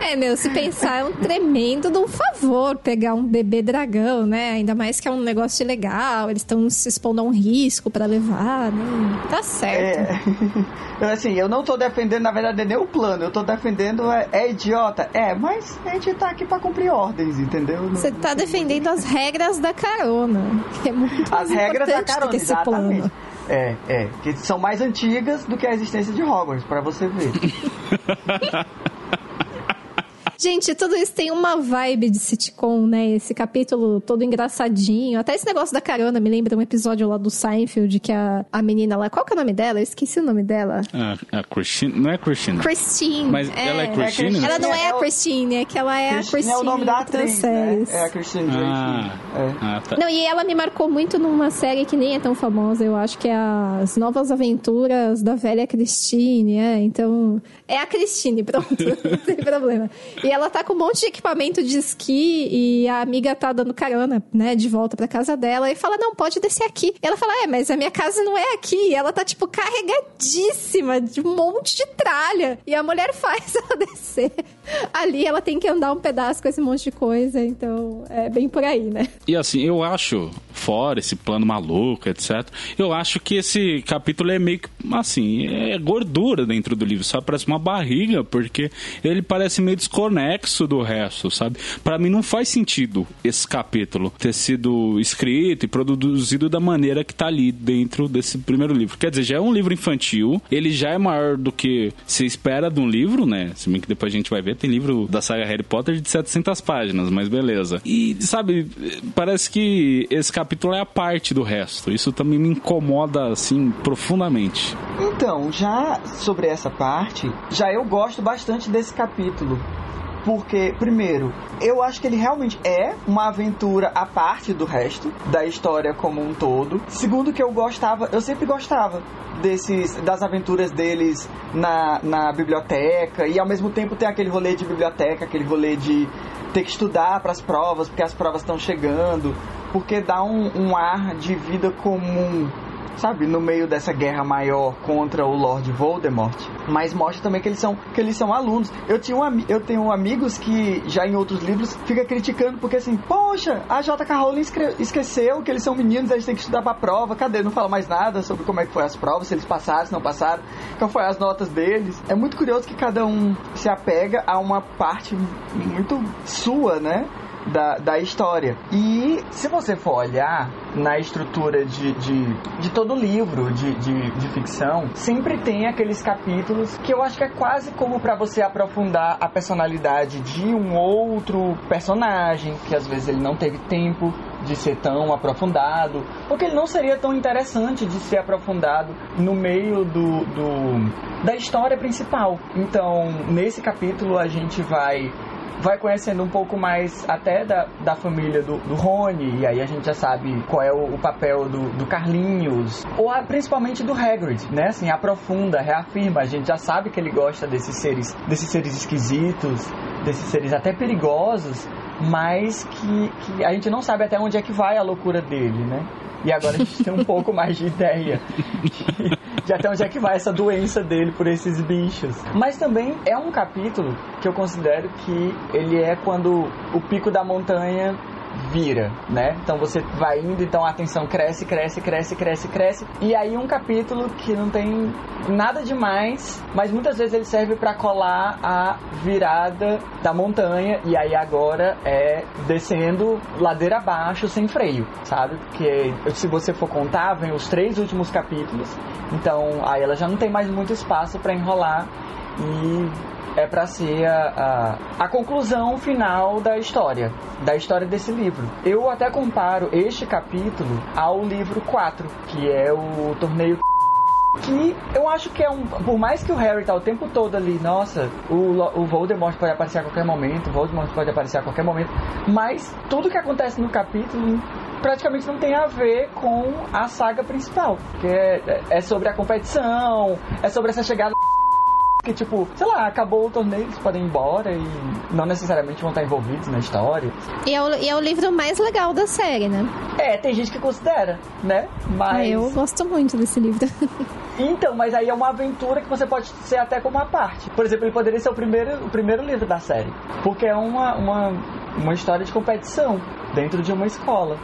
É, meu, se pensar, é um tremendo de um favor pegar um bebê dragão, né? Ainda mais que é um negócio legal, eles estão se expondo a um risco pra levar, né? Tá certo. É. Assim, eu não tô defendendo, na verdade, nem o plano. Eu tô defendendo, é, é idiota. É, mas a gente tá aqui pra cumprir ordens, entendeu? Você tá defendendo as regras da carona, que é muito mais As regras da carona, que esse exatamente. plano. É, é. Que são mais antigas do que a existência de Hogwarts, pra você ver. Gente, tudo isso tem uma vibe de sitcom, né? Esse capítulo todo engraçadinho. Até esse negócio da carona me lembra um episódio lá do Seinfeld, que a, a menina lá... Qual que é o nome dela? Eu esqueci o nome dela. A, a Christine. Não é Christine. Christine. Mas ela é Christine? Ela não é É a Christine, é que ela é a Christine Christine é o nome da atriz, né? É a Christine. Ah, É. ah, tá. Não, e ela me marcou muito numa série que nem é tão famosa, eu acho que é As Novas Aventuras da Velha Christine, é, então... É a Christine, pronto, não tem problema. E ela tá com um monte de equipamento de esqui e a amiga tá dando carona, né, de volta pra casa dela e fala, não, pode descer aqui. E ela fala, é, mas a minha casa não é aqui. E ela tá, tipo, carregadíssima de um monte de tralha. E a mulher faz ela descer. Ali ela tem que andar um pedaço com esse monte de coisa, então é bem por aí, né? E assim, eu acho, fora esse plano maluco, etc., eu acho que esse capítulo é meio que, assim, é gordura dentro do livro, só parece uma barriga, porque ele parece meio desconexo do resto, sabe? Pra mim não faz sentido esse capítulo ter sido escrito e produzido da maneira que tá ali dentro desse primeiro livro. Quer dizer, já é um livro infantil, ele já é maior do que se espera de um livro, né? Se bem que depois a gente vai ver, tem livro da saga Harry Potter de 700 páginas, mas beleza. E, sabe, parece que esse capítulo é a parte do resto. Isso também me incomoda, assim, profundamente. Então, já sobre essa parte, já eu gosto bastante desse capítulo. Porque, primeiro, eu acho que ele realmente é uma aventura à parte do resto da história como um todo. Segundo, que eu gostava, eu sempre gostava desses das aventuras deles na, na biblioteca e ao mesmo tempo tem aquele rolê de biblioteca, aquele rolê de ter que estudar para as provas, porque as provas estão chegando, porque dá um, um ar de vida comum sabe, no meio dessa guerra maior contra o Lord Voldemort, mas mostra também que eles são que eles são alunos. Eu tinha um, eu tenho amigos que já em outros livros fica criticando porque assim, poxa, a J.K. Rowling esqueceu que eles são meninos, eles têm que estudar para prova. Cadê? Não fala mais nada sobre como é que foi as provas, se eles passaram, se não passaram, qual foi as notas deles. É muito curioso que cada um se apega a uma parte muito sua, né? Da, da história. E se você for olhar na estrutura de, de, de todo livro de, de, de, ficção, sempre tem aqueles capítulos que eu acho que é quase como para você aprofundar a personalidade de um outro personagem, que às vezes ele não teve tempo de ser tão aprofundado, porque ele não seria tão interessante de ser aprofundado no meio do, do da história principal. Então, nesse capítulo a gente vai vai conhecendo um pouco mais até da, da família do, do Rony, e aí a gente já sabe qual é o, o papel do, do Carlinhos, ou a, principalmente do Hagrid, né? Assim, aprofunda, reafirma, a gente já sabe que ele gosta desses seres, desses seres esquisitos, desses seres até perigosos, mas que, que a gente não sabe até onde é que vai a loucura dele, né? E agora a gente tem um pouco mais de ideia de até onde é que vai essa doença dele por esses bichos. Mas também é um capítulo que eu considero que ele é quando o pico da montanha vira, né? Então você vai indo, então a atenção cresce, cresce, cresce, cresce, cresce. E aí um capítulo que não tem nada demais, mas muitas vezes ele serve para colar a virada da montanha e aí agora é descendo ladeira abaixo sem freio, sabe? Porque se você for contar, vem os três últimos capítulos. Então aí ela já não tem mais muito espaço para enrolar e é para ser a, a, a, conclusão final da história, da história desse livro. Eu até comparo este capítulo ao livro 4, que é o torneio que eu acho que é um. Por mais que o Harry tá o tempo todo ali, nossa, o, o Voldemort pode aparecer a qualquer momento, o Voldemort pode aparecer a qualquer momento, mas tudo que acontece no capítulo praticamente não tem a ver com a saga principal, que é, é sobre a competição, é sobre essa chegada que, tipo, sei lá, acabou o torneio, eles podem ir embora e não necessariamente vão estar envolvidos na história. E é o, e é o livro mais legal da série, né? É, tem gente que considera, né? Mas. Eu gosto muito desse livro. Então, mas aí é uma aventura que você pode ser até como uma parte. Por exemplo, ele poderia ser o primeiro, o primeiro livro da série. Porque é uma, uma, uma história de competição dentro de uma escola.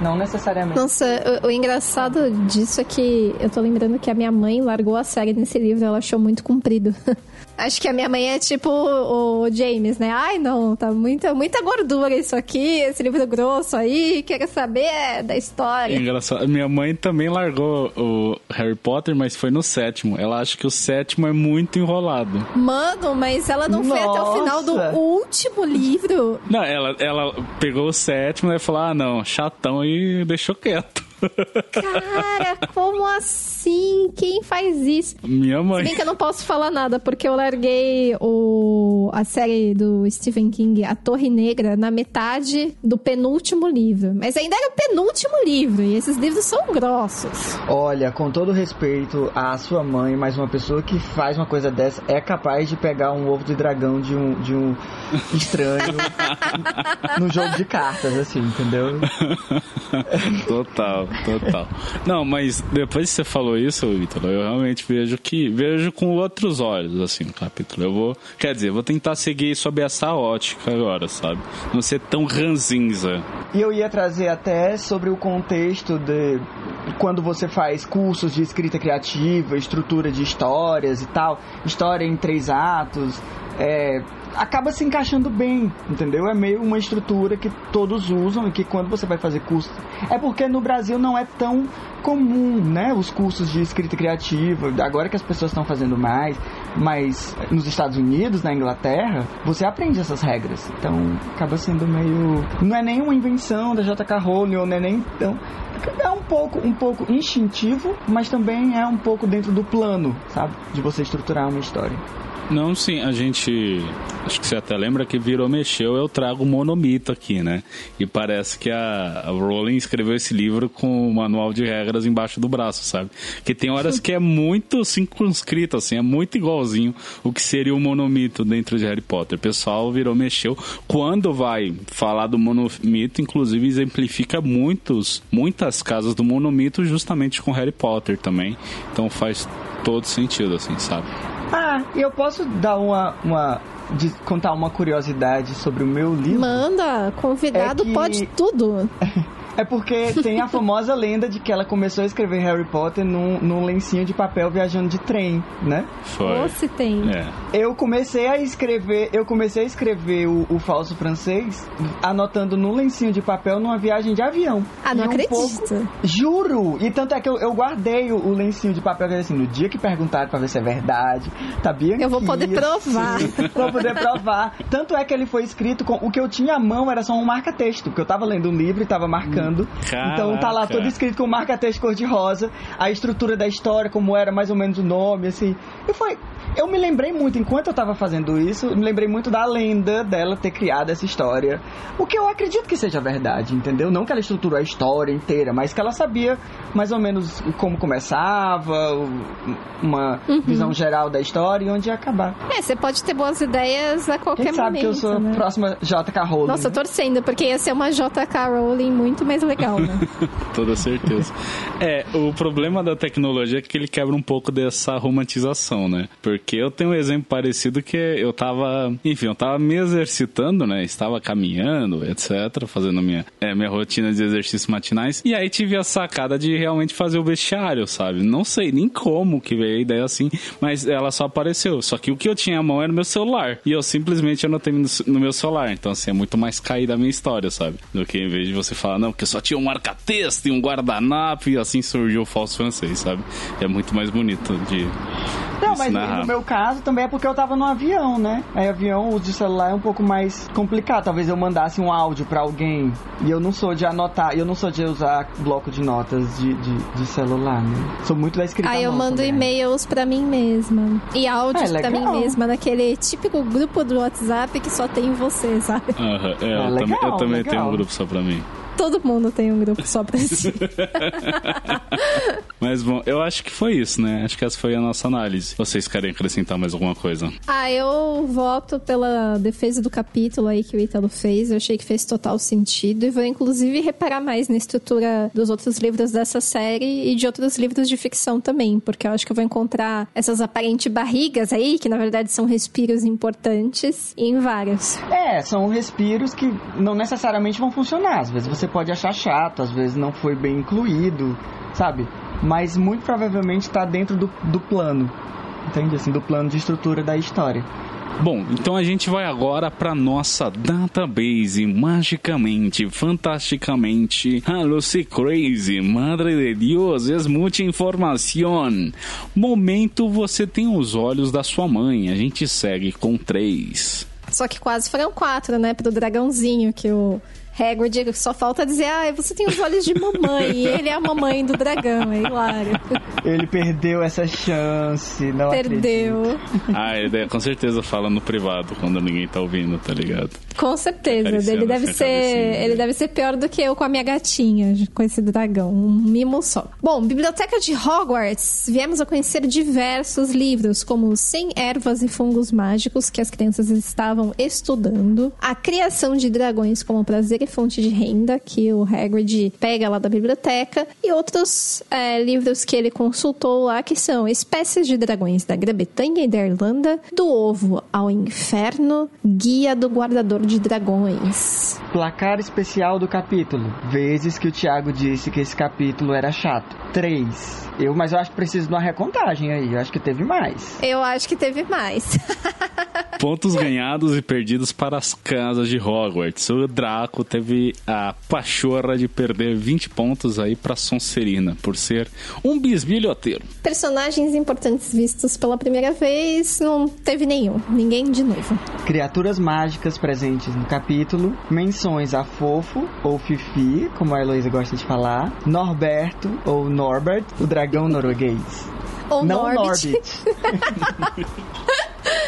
Não necessariamente. Nossa, o, o, engraçado disso é que eu tô lembrando que a minha mãe largou a série nesse livro, ela achou muito comprido. Acho que a minha mãe é tipo o James, né? Ai, não, tá muita, muita gordura isso aqui, esse livro grosso aí, quero saber da história. É engraçado. Minha mãe também largou o Harry Potter, mas foi no sétimo. Ela acha que o sétimo é muito enrolado. Mano, mas ela não Nossa. foi até o final do último livro. Não, ela, ela pegou o sétimo e falou: ah, não, chatão e deixou quieto. Cara, como assim? Quem faz isso? Minha mãe. Se bem que eu não posso falar nada, porque eu larguei o, a série do Stephen King, A Torre Negra, na metade do penúltimo livro. Mas ainda era o penúltimo livro, e esses livros são grossos. Olha, com todo respeito à sua mãe, mas uma pessoa que faz uma coisa dessa é capaz de pegar um ovo de dragão de um, de um estranho no jogo de cartas, assim, entendeu? Total. Total. Não, mas depois que você falou isso, Vitor, eu realmente vejo que vejo com outros olhos assim o capítulo. Eu vou, quer dizer, vou tentar seguir sob essa ótica agora, sabe? Não ser tão ranzinza. E eu ia trazer até sobre o contexto de quando você faz cursos de escrita criativa, estrutura de histórias e tal, história em três atos, é, acaba se encaixando bem, entendeu? É meio uma estrutura que todos usam e que quando você vai fazer curso. É porque no Brasil não é tão comum, né? Os cursos de escrita criativa, agora que as pessoas estão fazendo mais, Mas nos Estados Unidos, na Inglaterra, você aprende essas regras. Então acaba sendo meio. Não é nem uma invenção da J.K. Rowling, ou não é nem. Então, é um pouco, um pouco instintivo, mas também é um pouco dentro do plano, sabe? De você estruturar uma história. Não, sim, a gente. Acho que você até lembra que virou mexeu, eu trago monomito aqui, né? E parece que a, a Rowling escreveu esse livro com o manual de regras embaixo do braço, sabe? Que tem horas que é muito circunscrito, assim, é muito igualzinho o que seria o monomito dentro de Harry Potter. O pessoal virou mexeu. Quando vai falar do monomito, inclusive exemplifica muitos, muitas casas do monomito justamente com Harry Potter também. Então faz todo sentido, assim, sabe? Ah, e eu posso dar uma, uma de contar uma curiosidade sobre o meu livro? Manda, convidado é que... pode tudo. É porque tem a famosa lenda de que ela começou a escrever Harry Potter num, num lencinho de papel viajando de trem, né? Foi. Ou se tem. É. Eu comecei a escrever, eu comecei a escrever o, o falso francês anotando num lencinho de papel numa viagem de avião. Ah, não um acredito. Pouco, juro! E tanto é que eu, eu guardei o, o, lencinho de papel assim, no dia que perguntaram pra ver se é verdade, tá bem Eu vou poder provar. vou poder provar. Tanto é que ele foi escrito com o que eu tinha à mão era só um marca-texto, porque eu tava lendo um livro e tava marcando Caraca. Então tá lá todo escrito com marca-texto cor-de-rosa, a estrutura da história, como era mais ou menos o nome, assim. E foi, eu me lembrei muito, enquanto eu estava fazendo isso, me lembrei muito da lenda dela ter criado essa história. O que eu acredito que seja verdade, entendeu? Não que ela estruturou a história inteira, mas que ela sabia mais ou menos como começava, uma uhum. visão geral da história e onde ia acabar. É, você pode ter boas ideias a qualquer Quem momento. sabe que eu sou né? a próxima JK Rowling. Nossa, né? torcendo, porque ia ser uma JK Rowling muito mais legal, né? Toda certeza. É, o problema da tecnologia é que ele quebra um pouco dessa romantização, né? Porque eu tenho um exemplo parecido que eu tava, enfim, eu tava me exercitando, né? Estava caminhando, etc, fazendo minha, é, minha rotina de exercícios matinais. E aí tive a sacada de realmente fazer o vestiário, sabe? Não sei nem como que veio a ideia assim, mas ela só apareceu. Só que o que eu tinha à mão era o meu celular. E eu simplesmente anotei no, no meu celular. Então, assim, é muito mais cair da minha história, sabe? Do que em vez de você falar, não, porque só tinha um marca-texto e um guardanapo e assim surgiu o falso francês, sabe? É muito mais bonito de. Não, mas no meu caso também é porque eu tava no avião, né? Aí avião, o uso de celular é um pouco mais complicado. Talvez eu mandasse um áudio para alguém e eu não sou de anotar, eu não sou de usar bloco de notas de, de, de celular, né? Sou muito da escrita. Aí eu mando e-mails para mim mesma e áudios é, para mim mesma, naquele típico grupo do WhatsApp que só tem você, sabe? Uhum, é, eu, legal, tam eu também legal. tenho um grupo só pra mim. Todo mundo tem um grupo só pra si. Mas bom, eu acho que foi isso, né? Acho que essa foi a nossa análise. Vocês querem acrescentar mais alguma coisa? Ah, eu voto pela defesa do capítulo aí que o Italo fez. Eu achei que fez total sentido. E vou inclusive reparar mais na estrutura dos outros livros dessa série e de outros livros de ficção também. Porque eu acho que eu vou encontrar essas aparentes barrigas aí, que na verdade são respiros importantes, em vários. É, são respiros que não necessariamente vão funcionar. Às vezes você você pode achar chato, às vezes não foi bem incluído, sabe? Mas muito provavelmente está dentro do, do plano, entende? Assim, do plano de estrutura da história. Bom, então a gente vai agora para nossa database magicamente, fantasticamente, Lucy Crazy, Madre de Deus, es muita informação. Momento você tem os olhos da sua mãe, a gente segue com três. Só que quase foram quatro, né, pro dragãozinho que o Hagrid só falta dizer, ah, você tem os olhos de mamãe, e ele é a mamãe do dragão, é hilário. Ele perdeu essa chance, não Perdeu. Acredito. Ah, ele com certeza fala no privado, quando ninguém tá ouvindo, tá ligado? Com certeza, ele deve ser, ele deve ser pior do que eu com a minha gatinha, com esse dragão, um mimo só. Bom, Biblioteca de Hogwarts, viemos a conhecer diversos livros, como 100 ervas e fungos mágicos que as crianças estavam estudando, a criação de dragões como prazer fonte de renda que o Hagrid pega lá da biblioteca. E outros é, livros que ele consultou lá que são Espécies de Dragões da Grã-Bretanha e da Irlanda, Do Ovo ao Inferno, Guia do Guardador de Dragões. Placar especial do capítulo. Vezes que o Thiago disse que esse capítulo era chato. Três. Eu, mas eu acho que preciso de uma recontagem aí. Eu acho que teve mais. Eu acho que teve mais. Pontos ganhados e perdidos para as casas de Hogwarts. O Draco teve a pachorra de perder 20 pontos aí para Sonserina, por ser um bisbilhoteiro. Personagens importantes vistos pela primeira vez, não teve nenhum. Ninguém de novo. Criaturas mágicas presentes no capítulo, menções a Fofo ou Fifi, como a Heloísa gosta de falar, Norberto ou Norbert, o dragão norueguês. Ou Não Norbit. Norbit.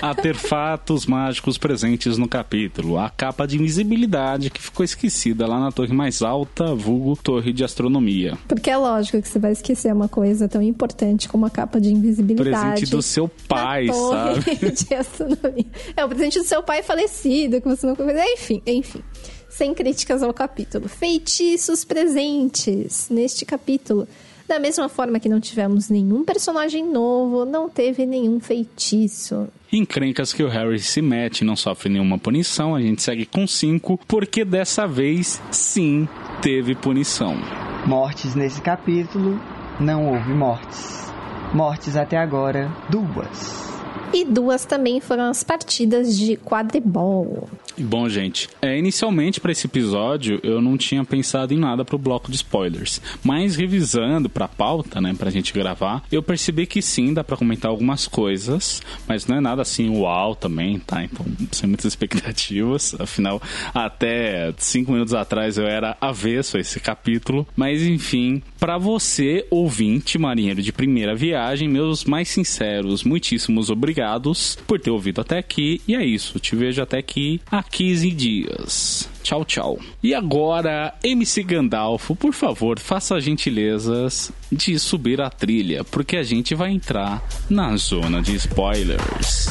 Artefatos mágicos presentes no capítulo. A capa de invisibilidade que ficou esquecida lá na torre mais alta, vulgo torre de astronomia. Porque é lógico que você vai esquecer uma coisa tão importante como a capa de invisibilidade. Presente do seu pai, na torre sabe? de astronomia. É o presente do seu pai falecido, que você não Enfim, enfim. Sem críticas ao capítulo. Feitiços presentes neste capítulo. Da mesma forma que não tivemos nenhum personagem novo, não teve nenhum feitiço. Encrencas que o Harry se mete e não sofre nenhuma punição. A gente segue com 5, porque dessa vez, sim, teve punição. Mortes nesse capítulo, não houve mortes. Mortes até agora, duas. E duas também foram as partidas de quadribol. Bom, gente, é, inicialmente para esse episódio eu não tinha pensado em nada pro bloco de spoilers, mas revisando pra pauta, né, pra gente gravar, eu percebi que sim, dá pra comentar algumas coisas, mas não é nada assim uau também, tá? Então, sem muitas expectativas, afinal, até cinco minutos atrás eu era avesso a esse capítulo, mas enfim, pra você, ouvinte, marinheiro de primeira viagem, meus mais sinceros, muitíssimos obrigados por ter ouvido até aqui, e é isso, te vejo até aqui há 15 dias. Tchau, tchau. E agora, MC Gandalfo, por favor, faça gentilezas de subir a trilha, porque a gente vai entrar na zona de spoilers.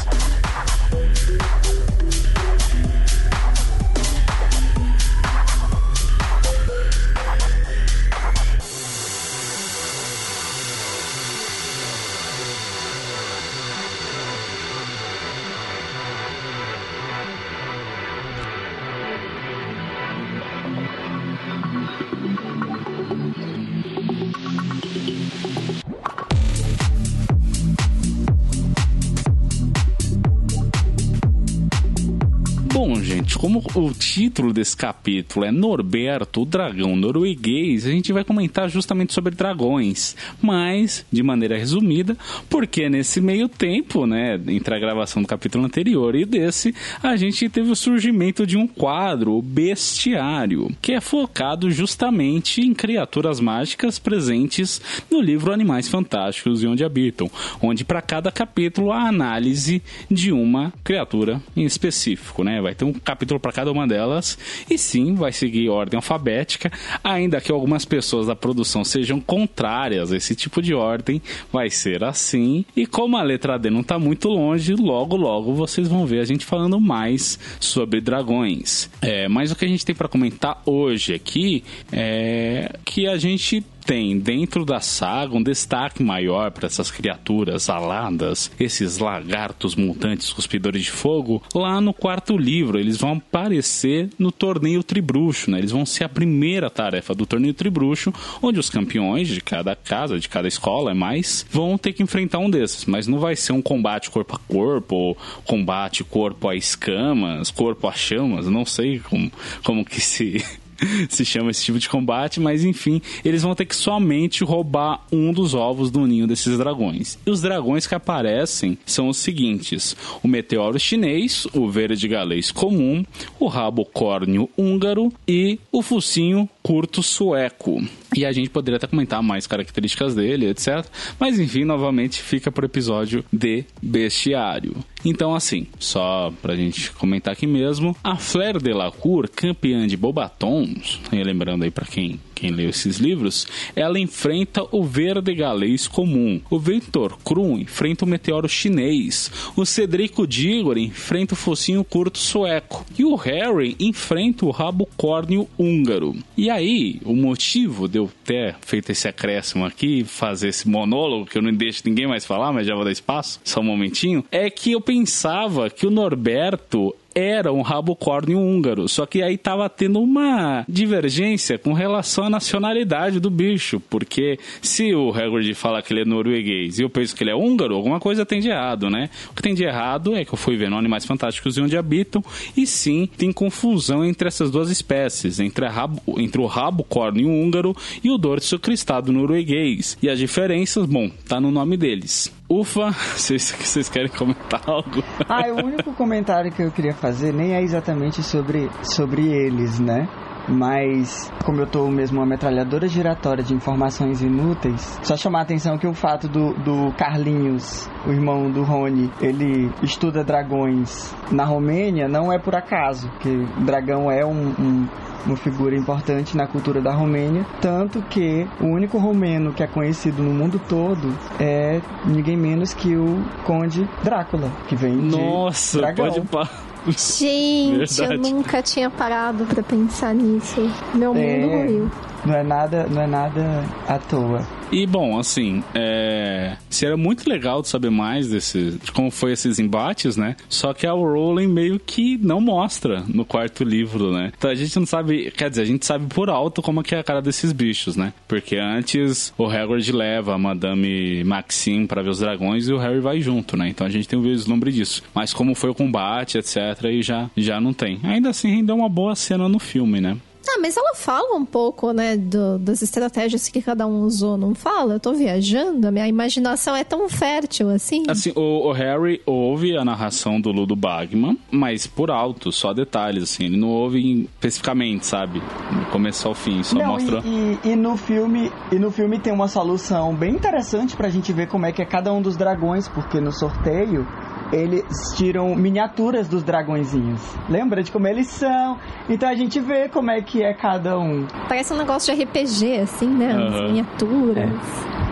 Como o título desse capítulo é Norberto, o dragão norueguês, a gente vai comentar justamente sobre dragões, mas de maneira resumida, porque nesse meio tempo, né, entre a gravação do capítulo anterior e desse, a gente teve o surgimento de um quadro, o Bestiário, que é focado justamente em criaturas mágicas presentes no livro Animais Fantásticos e Onde Habitam, onde para cada capítulo a análise de uma criatura em específico, né? Vai ter um capítulo para cada uma delas e sim, vai seguir ordem alfabética, ainda que algumas pessoas da produção sejam contrárias a esse tipo de ordem, vai ser assim. E como a letra D não tá muito longe, logo logo vocês vão ver a gente falando mais sobre dragões. É, mas o que a gente tem para comentar hoje aqui é que a gente tem dentro da saga um destaque maior para essas criaturas aladas, esses lagartos mutantes cuspidores de fogo, lá no quarto livro. Eles vão aparecer no torneio Tribruxo, né? Eles vão ser a primeira tarefa do torneio Tribruxo, onde os campeões de cada casa, de cada escola, é mais, vão ter que enfrentar um desses. Mas não vai ser um combate corpo a corpo, ou combate corpo a escamas, corpo a chamas, não sei como, como que se se chama esse tipo de combate, mas enfim, eles vão ter que somente roubar um dos ovos do ninho desses dragões. E os dragões que aparecem são os seguintes: o meteoro chinês, o verde galês comum, o rabo córneo húngaro e o focinho curto sueco. E a gente poderia até comentar mais características dele, etc. Mas enfim, novamente fica pro episódio de bestiário. Então, assim, só pra gente comentar aqui mesmo, a Flair Delacour, campeã de Bobatons, lembrando aí pra quem quem leu esses livros, ela enfrenta o verde galês comum. O Victor Krum enfrenta o meteoro chinês. O Cedrico Diggory enfrenta o focinho curto sueco. E o Harry enfrenta o rabo córneo húngaro. E aí, o motivo de eu ter feito esse acréscimo aqui, fazer esse monólogo, que eu não deixo ninguém mais falar, mas já vou dar espaço, só um momentinho, é que eu pensava que o Norberto era um rabo córneo húngaro. Só que aí tava tendo uma divergência com relação à nacionalidade do bicho, porque se o Hagrid fala que ele é norueguês e eu penso que ele é húngaro, alguma coisa tem de errado, né? O que tem de errado é que eu fui vendo Animais Fantásticos e Onde Habitam, e sim, tem confusão entre essas duas espécies, entre, rabo, entre o rabo córneo húngaro e o dorso cristado norueguês. E as diferenças, bom, tá no nome deles. Ufa, vocês, querem comentar algo? Ah, o único comentário que eu queria fazer nem é exatamente sobre, sobre eles, né? Mas como eu tô mesmo uma metralhadora giratória de informações inúteis, só chamar a atenção que o fato do, do Carlinhos, o irmão do Rony, ele estuda dragões na Romênia não é por acaso, que dragão é um, um uma figura importante na cultura da Romênia, tanto que o único romeno que é conhecido no mundo todo é ninguém menos que o Conde Drácula, que vem Nossa, de dragão. pode pá. Gente, eu Verdade. nunca tinha parado pra pensar nisso. Meu mundo É. ruiu. Não é nada, não é nada à toa. E bom, assim, é... seria muito legal de saber mais desse, de como foi esses embates, né? Só que a Rowling meio que não mostra no quarto livro, né? Então a gente não sabe, quer dizer, a gente sabe por alto como é é a cara desses bichos, né? Porque antes o Hagrid leva a Madame Maxime pra ver os dragões e o Harry vai junto, né? Então a gente tem um vislumbre disso. Mas como foi o combate, etc, e já, já não tem. Ainda assim rendeu uma boa cena no filme, né? Ah, mas ela fala um pouco, né, do- das estratégias que cada um usou, não fala? Eu tô viajando, a minha imaginação é tão fértil assim. Assim, o, o Harry ouve a narração do Ludo Bagman, mas por alto, só detalhes, assim. Ele não ouve especificamente, sabe? Do começo ao fim, só Não, mostra... e, e- e no filme, e no filme tem uma solução bem interessante pra gente ver como é que é cada um dos dragões, porque no sorteio eles tiram miniaturas dos dragõezinhos. Lembra de como eles são? Então a gente vê como é que é cada um. Parece um negócio de RPG, assim, né? As miniaturas.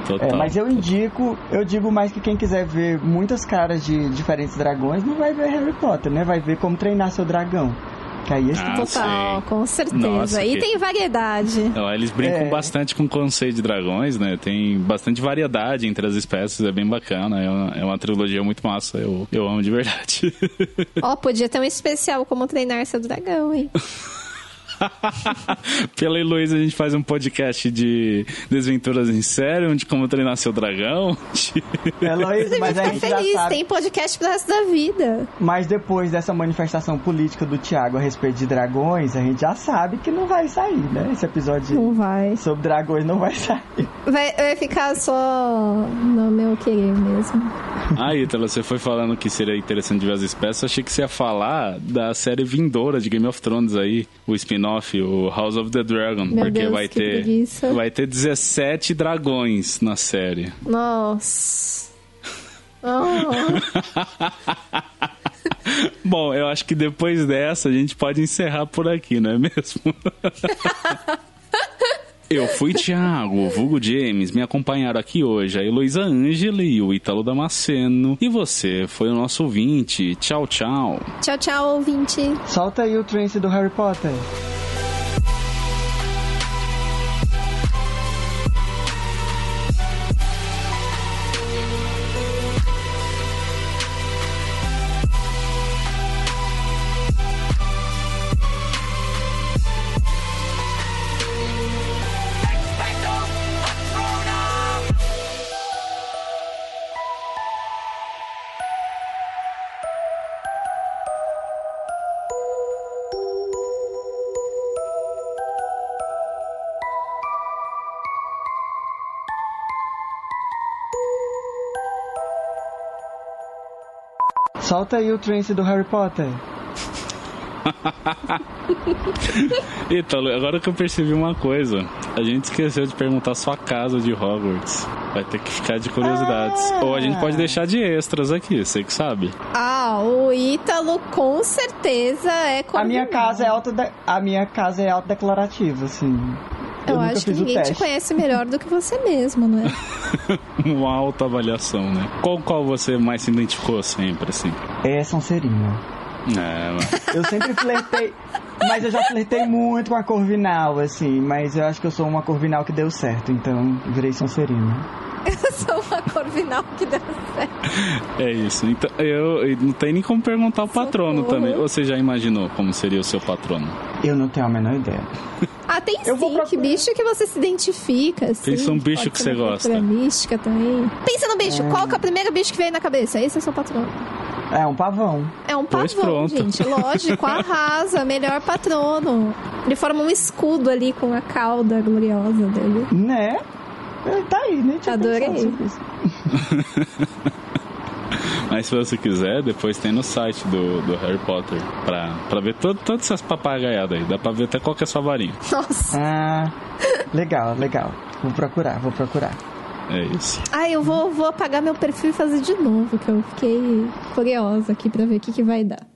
Total. É, mas eu indico, eu digo mais que quem quiser ver muitas caras de diferentes dragões, não vai ver Harry Potter, né? Vai ver como treinar seu dragão. Que aí esse Ah, Total, com certeza. Nossa, e que- tem variedade. Eles brincam É. bastante com o conceito de dragões, né? Tem bastante variedade entre as espécies, é bem bacana. É uma, é uma trilogia muito massa, eu, eu amo de verdade. Ó, podia ter um especial como treinar seu dragão, hein? Pela Heloísa, a gente faz um podcast de desventuras em série, onde como treinar seu dragão. Heloísa, mas a gente feliz, sabe. tem podcast pro resto da vida. Mas depois dessa manifestação política do Thiago a respeito de dragões, a gente já sabe que não vai sair, né? Esse episódio Não vai. sobre dragões não vai sair. Vai, vai ficar só no meu querer mesmo. Ah, Ítala, você foi falando que seria interessante ver as espécies. Achei que você ia falar da série vindoura de Game of Thrones aí, o spin-off, o House of the Dragon. Meu porque Deus, vai ter. preguiça. Vai ter 17 dragões na série. Nossa. Oh. Bom, eu acho que depois dessa a gente pode encerrar por aqui, não é mesmo? Eu fui Thiago, vulgo James, me acompanharam aqui hoje a Heloísa Angeli e o Ítalo Damasceno. E você foi o nosso ouvinte. Tchau, tchau. Tchau, tchau, ouvinte. Solta aí o trance do Harry Potter. Solta aí o trance do Harry Potter. Ítalo, agora que eu percebi uma coisa, a gente esqueceu de perguntar sua casa de Hogwarts. Vai ter que ficar de curiosidades. Ah. Ou a gente pode deixar de extras aqui, você que sabe. Ah, o Ítalo com certeza é A minha casa é auto a minha casa é autodeclarativa, assim. Eu, nunca acho que ninguém te conhece melhor do que você mesmo, não é? Uma alta avaliação, né? Qual qual você mais se identificou sempre, assim? É Sonserina. É, mas- Eu sempre flertei, mas eu já flertei muito com a Corvinal, assim, mas eu acho que eu sou uma Corvinal que deu certo, então virei Sonserina. Eu sou uma corvinal que deu certo. É isso. Então, eu, eu não tem nem como perguntar o patrono Socorro. também. Você já imaginou como seria o seu patrono? Eu não tenho a menor ideia. Ah, tem Eu vou sim, procurar. que bicho que você se identifica. Assim. Pensa um bicho Pode que ser você gosta. mística também. Pensa no bicho, qual que é o primeiro bicho que veio na cabeça? Esse é o seu patrono. É um pavão. É um Pois pavão, pronto. gente. Lógico, arrasa, melhor patrono. Ele forma um escudo ali com a cauda gloriosa dele. Né? É, Tá aí, tinha Adorei. Mas se você quiser, depois tem no site do, do Harry Potter pra, pra ver todo, todas essas papagaiadas aí. Dá pra ver até qual que é a sua varinha. Nossa. Ah, legal, legal. Vou procurar, vou procurar. É isso. Ai, eu vou, vou apagar meu perfil e fazer de novo, que eu fiquei curiosa aqui pra ver o que, que vai dar.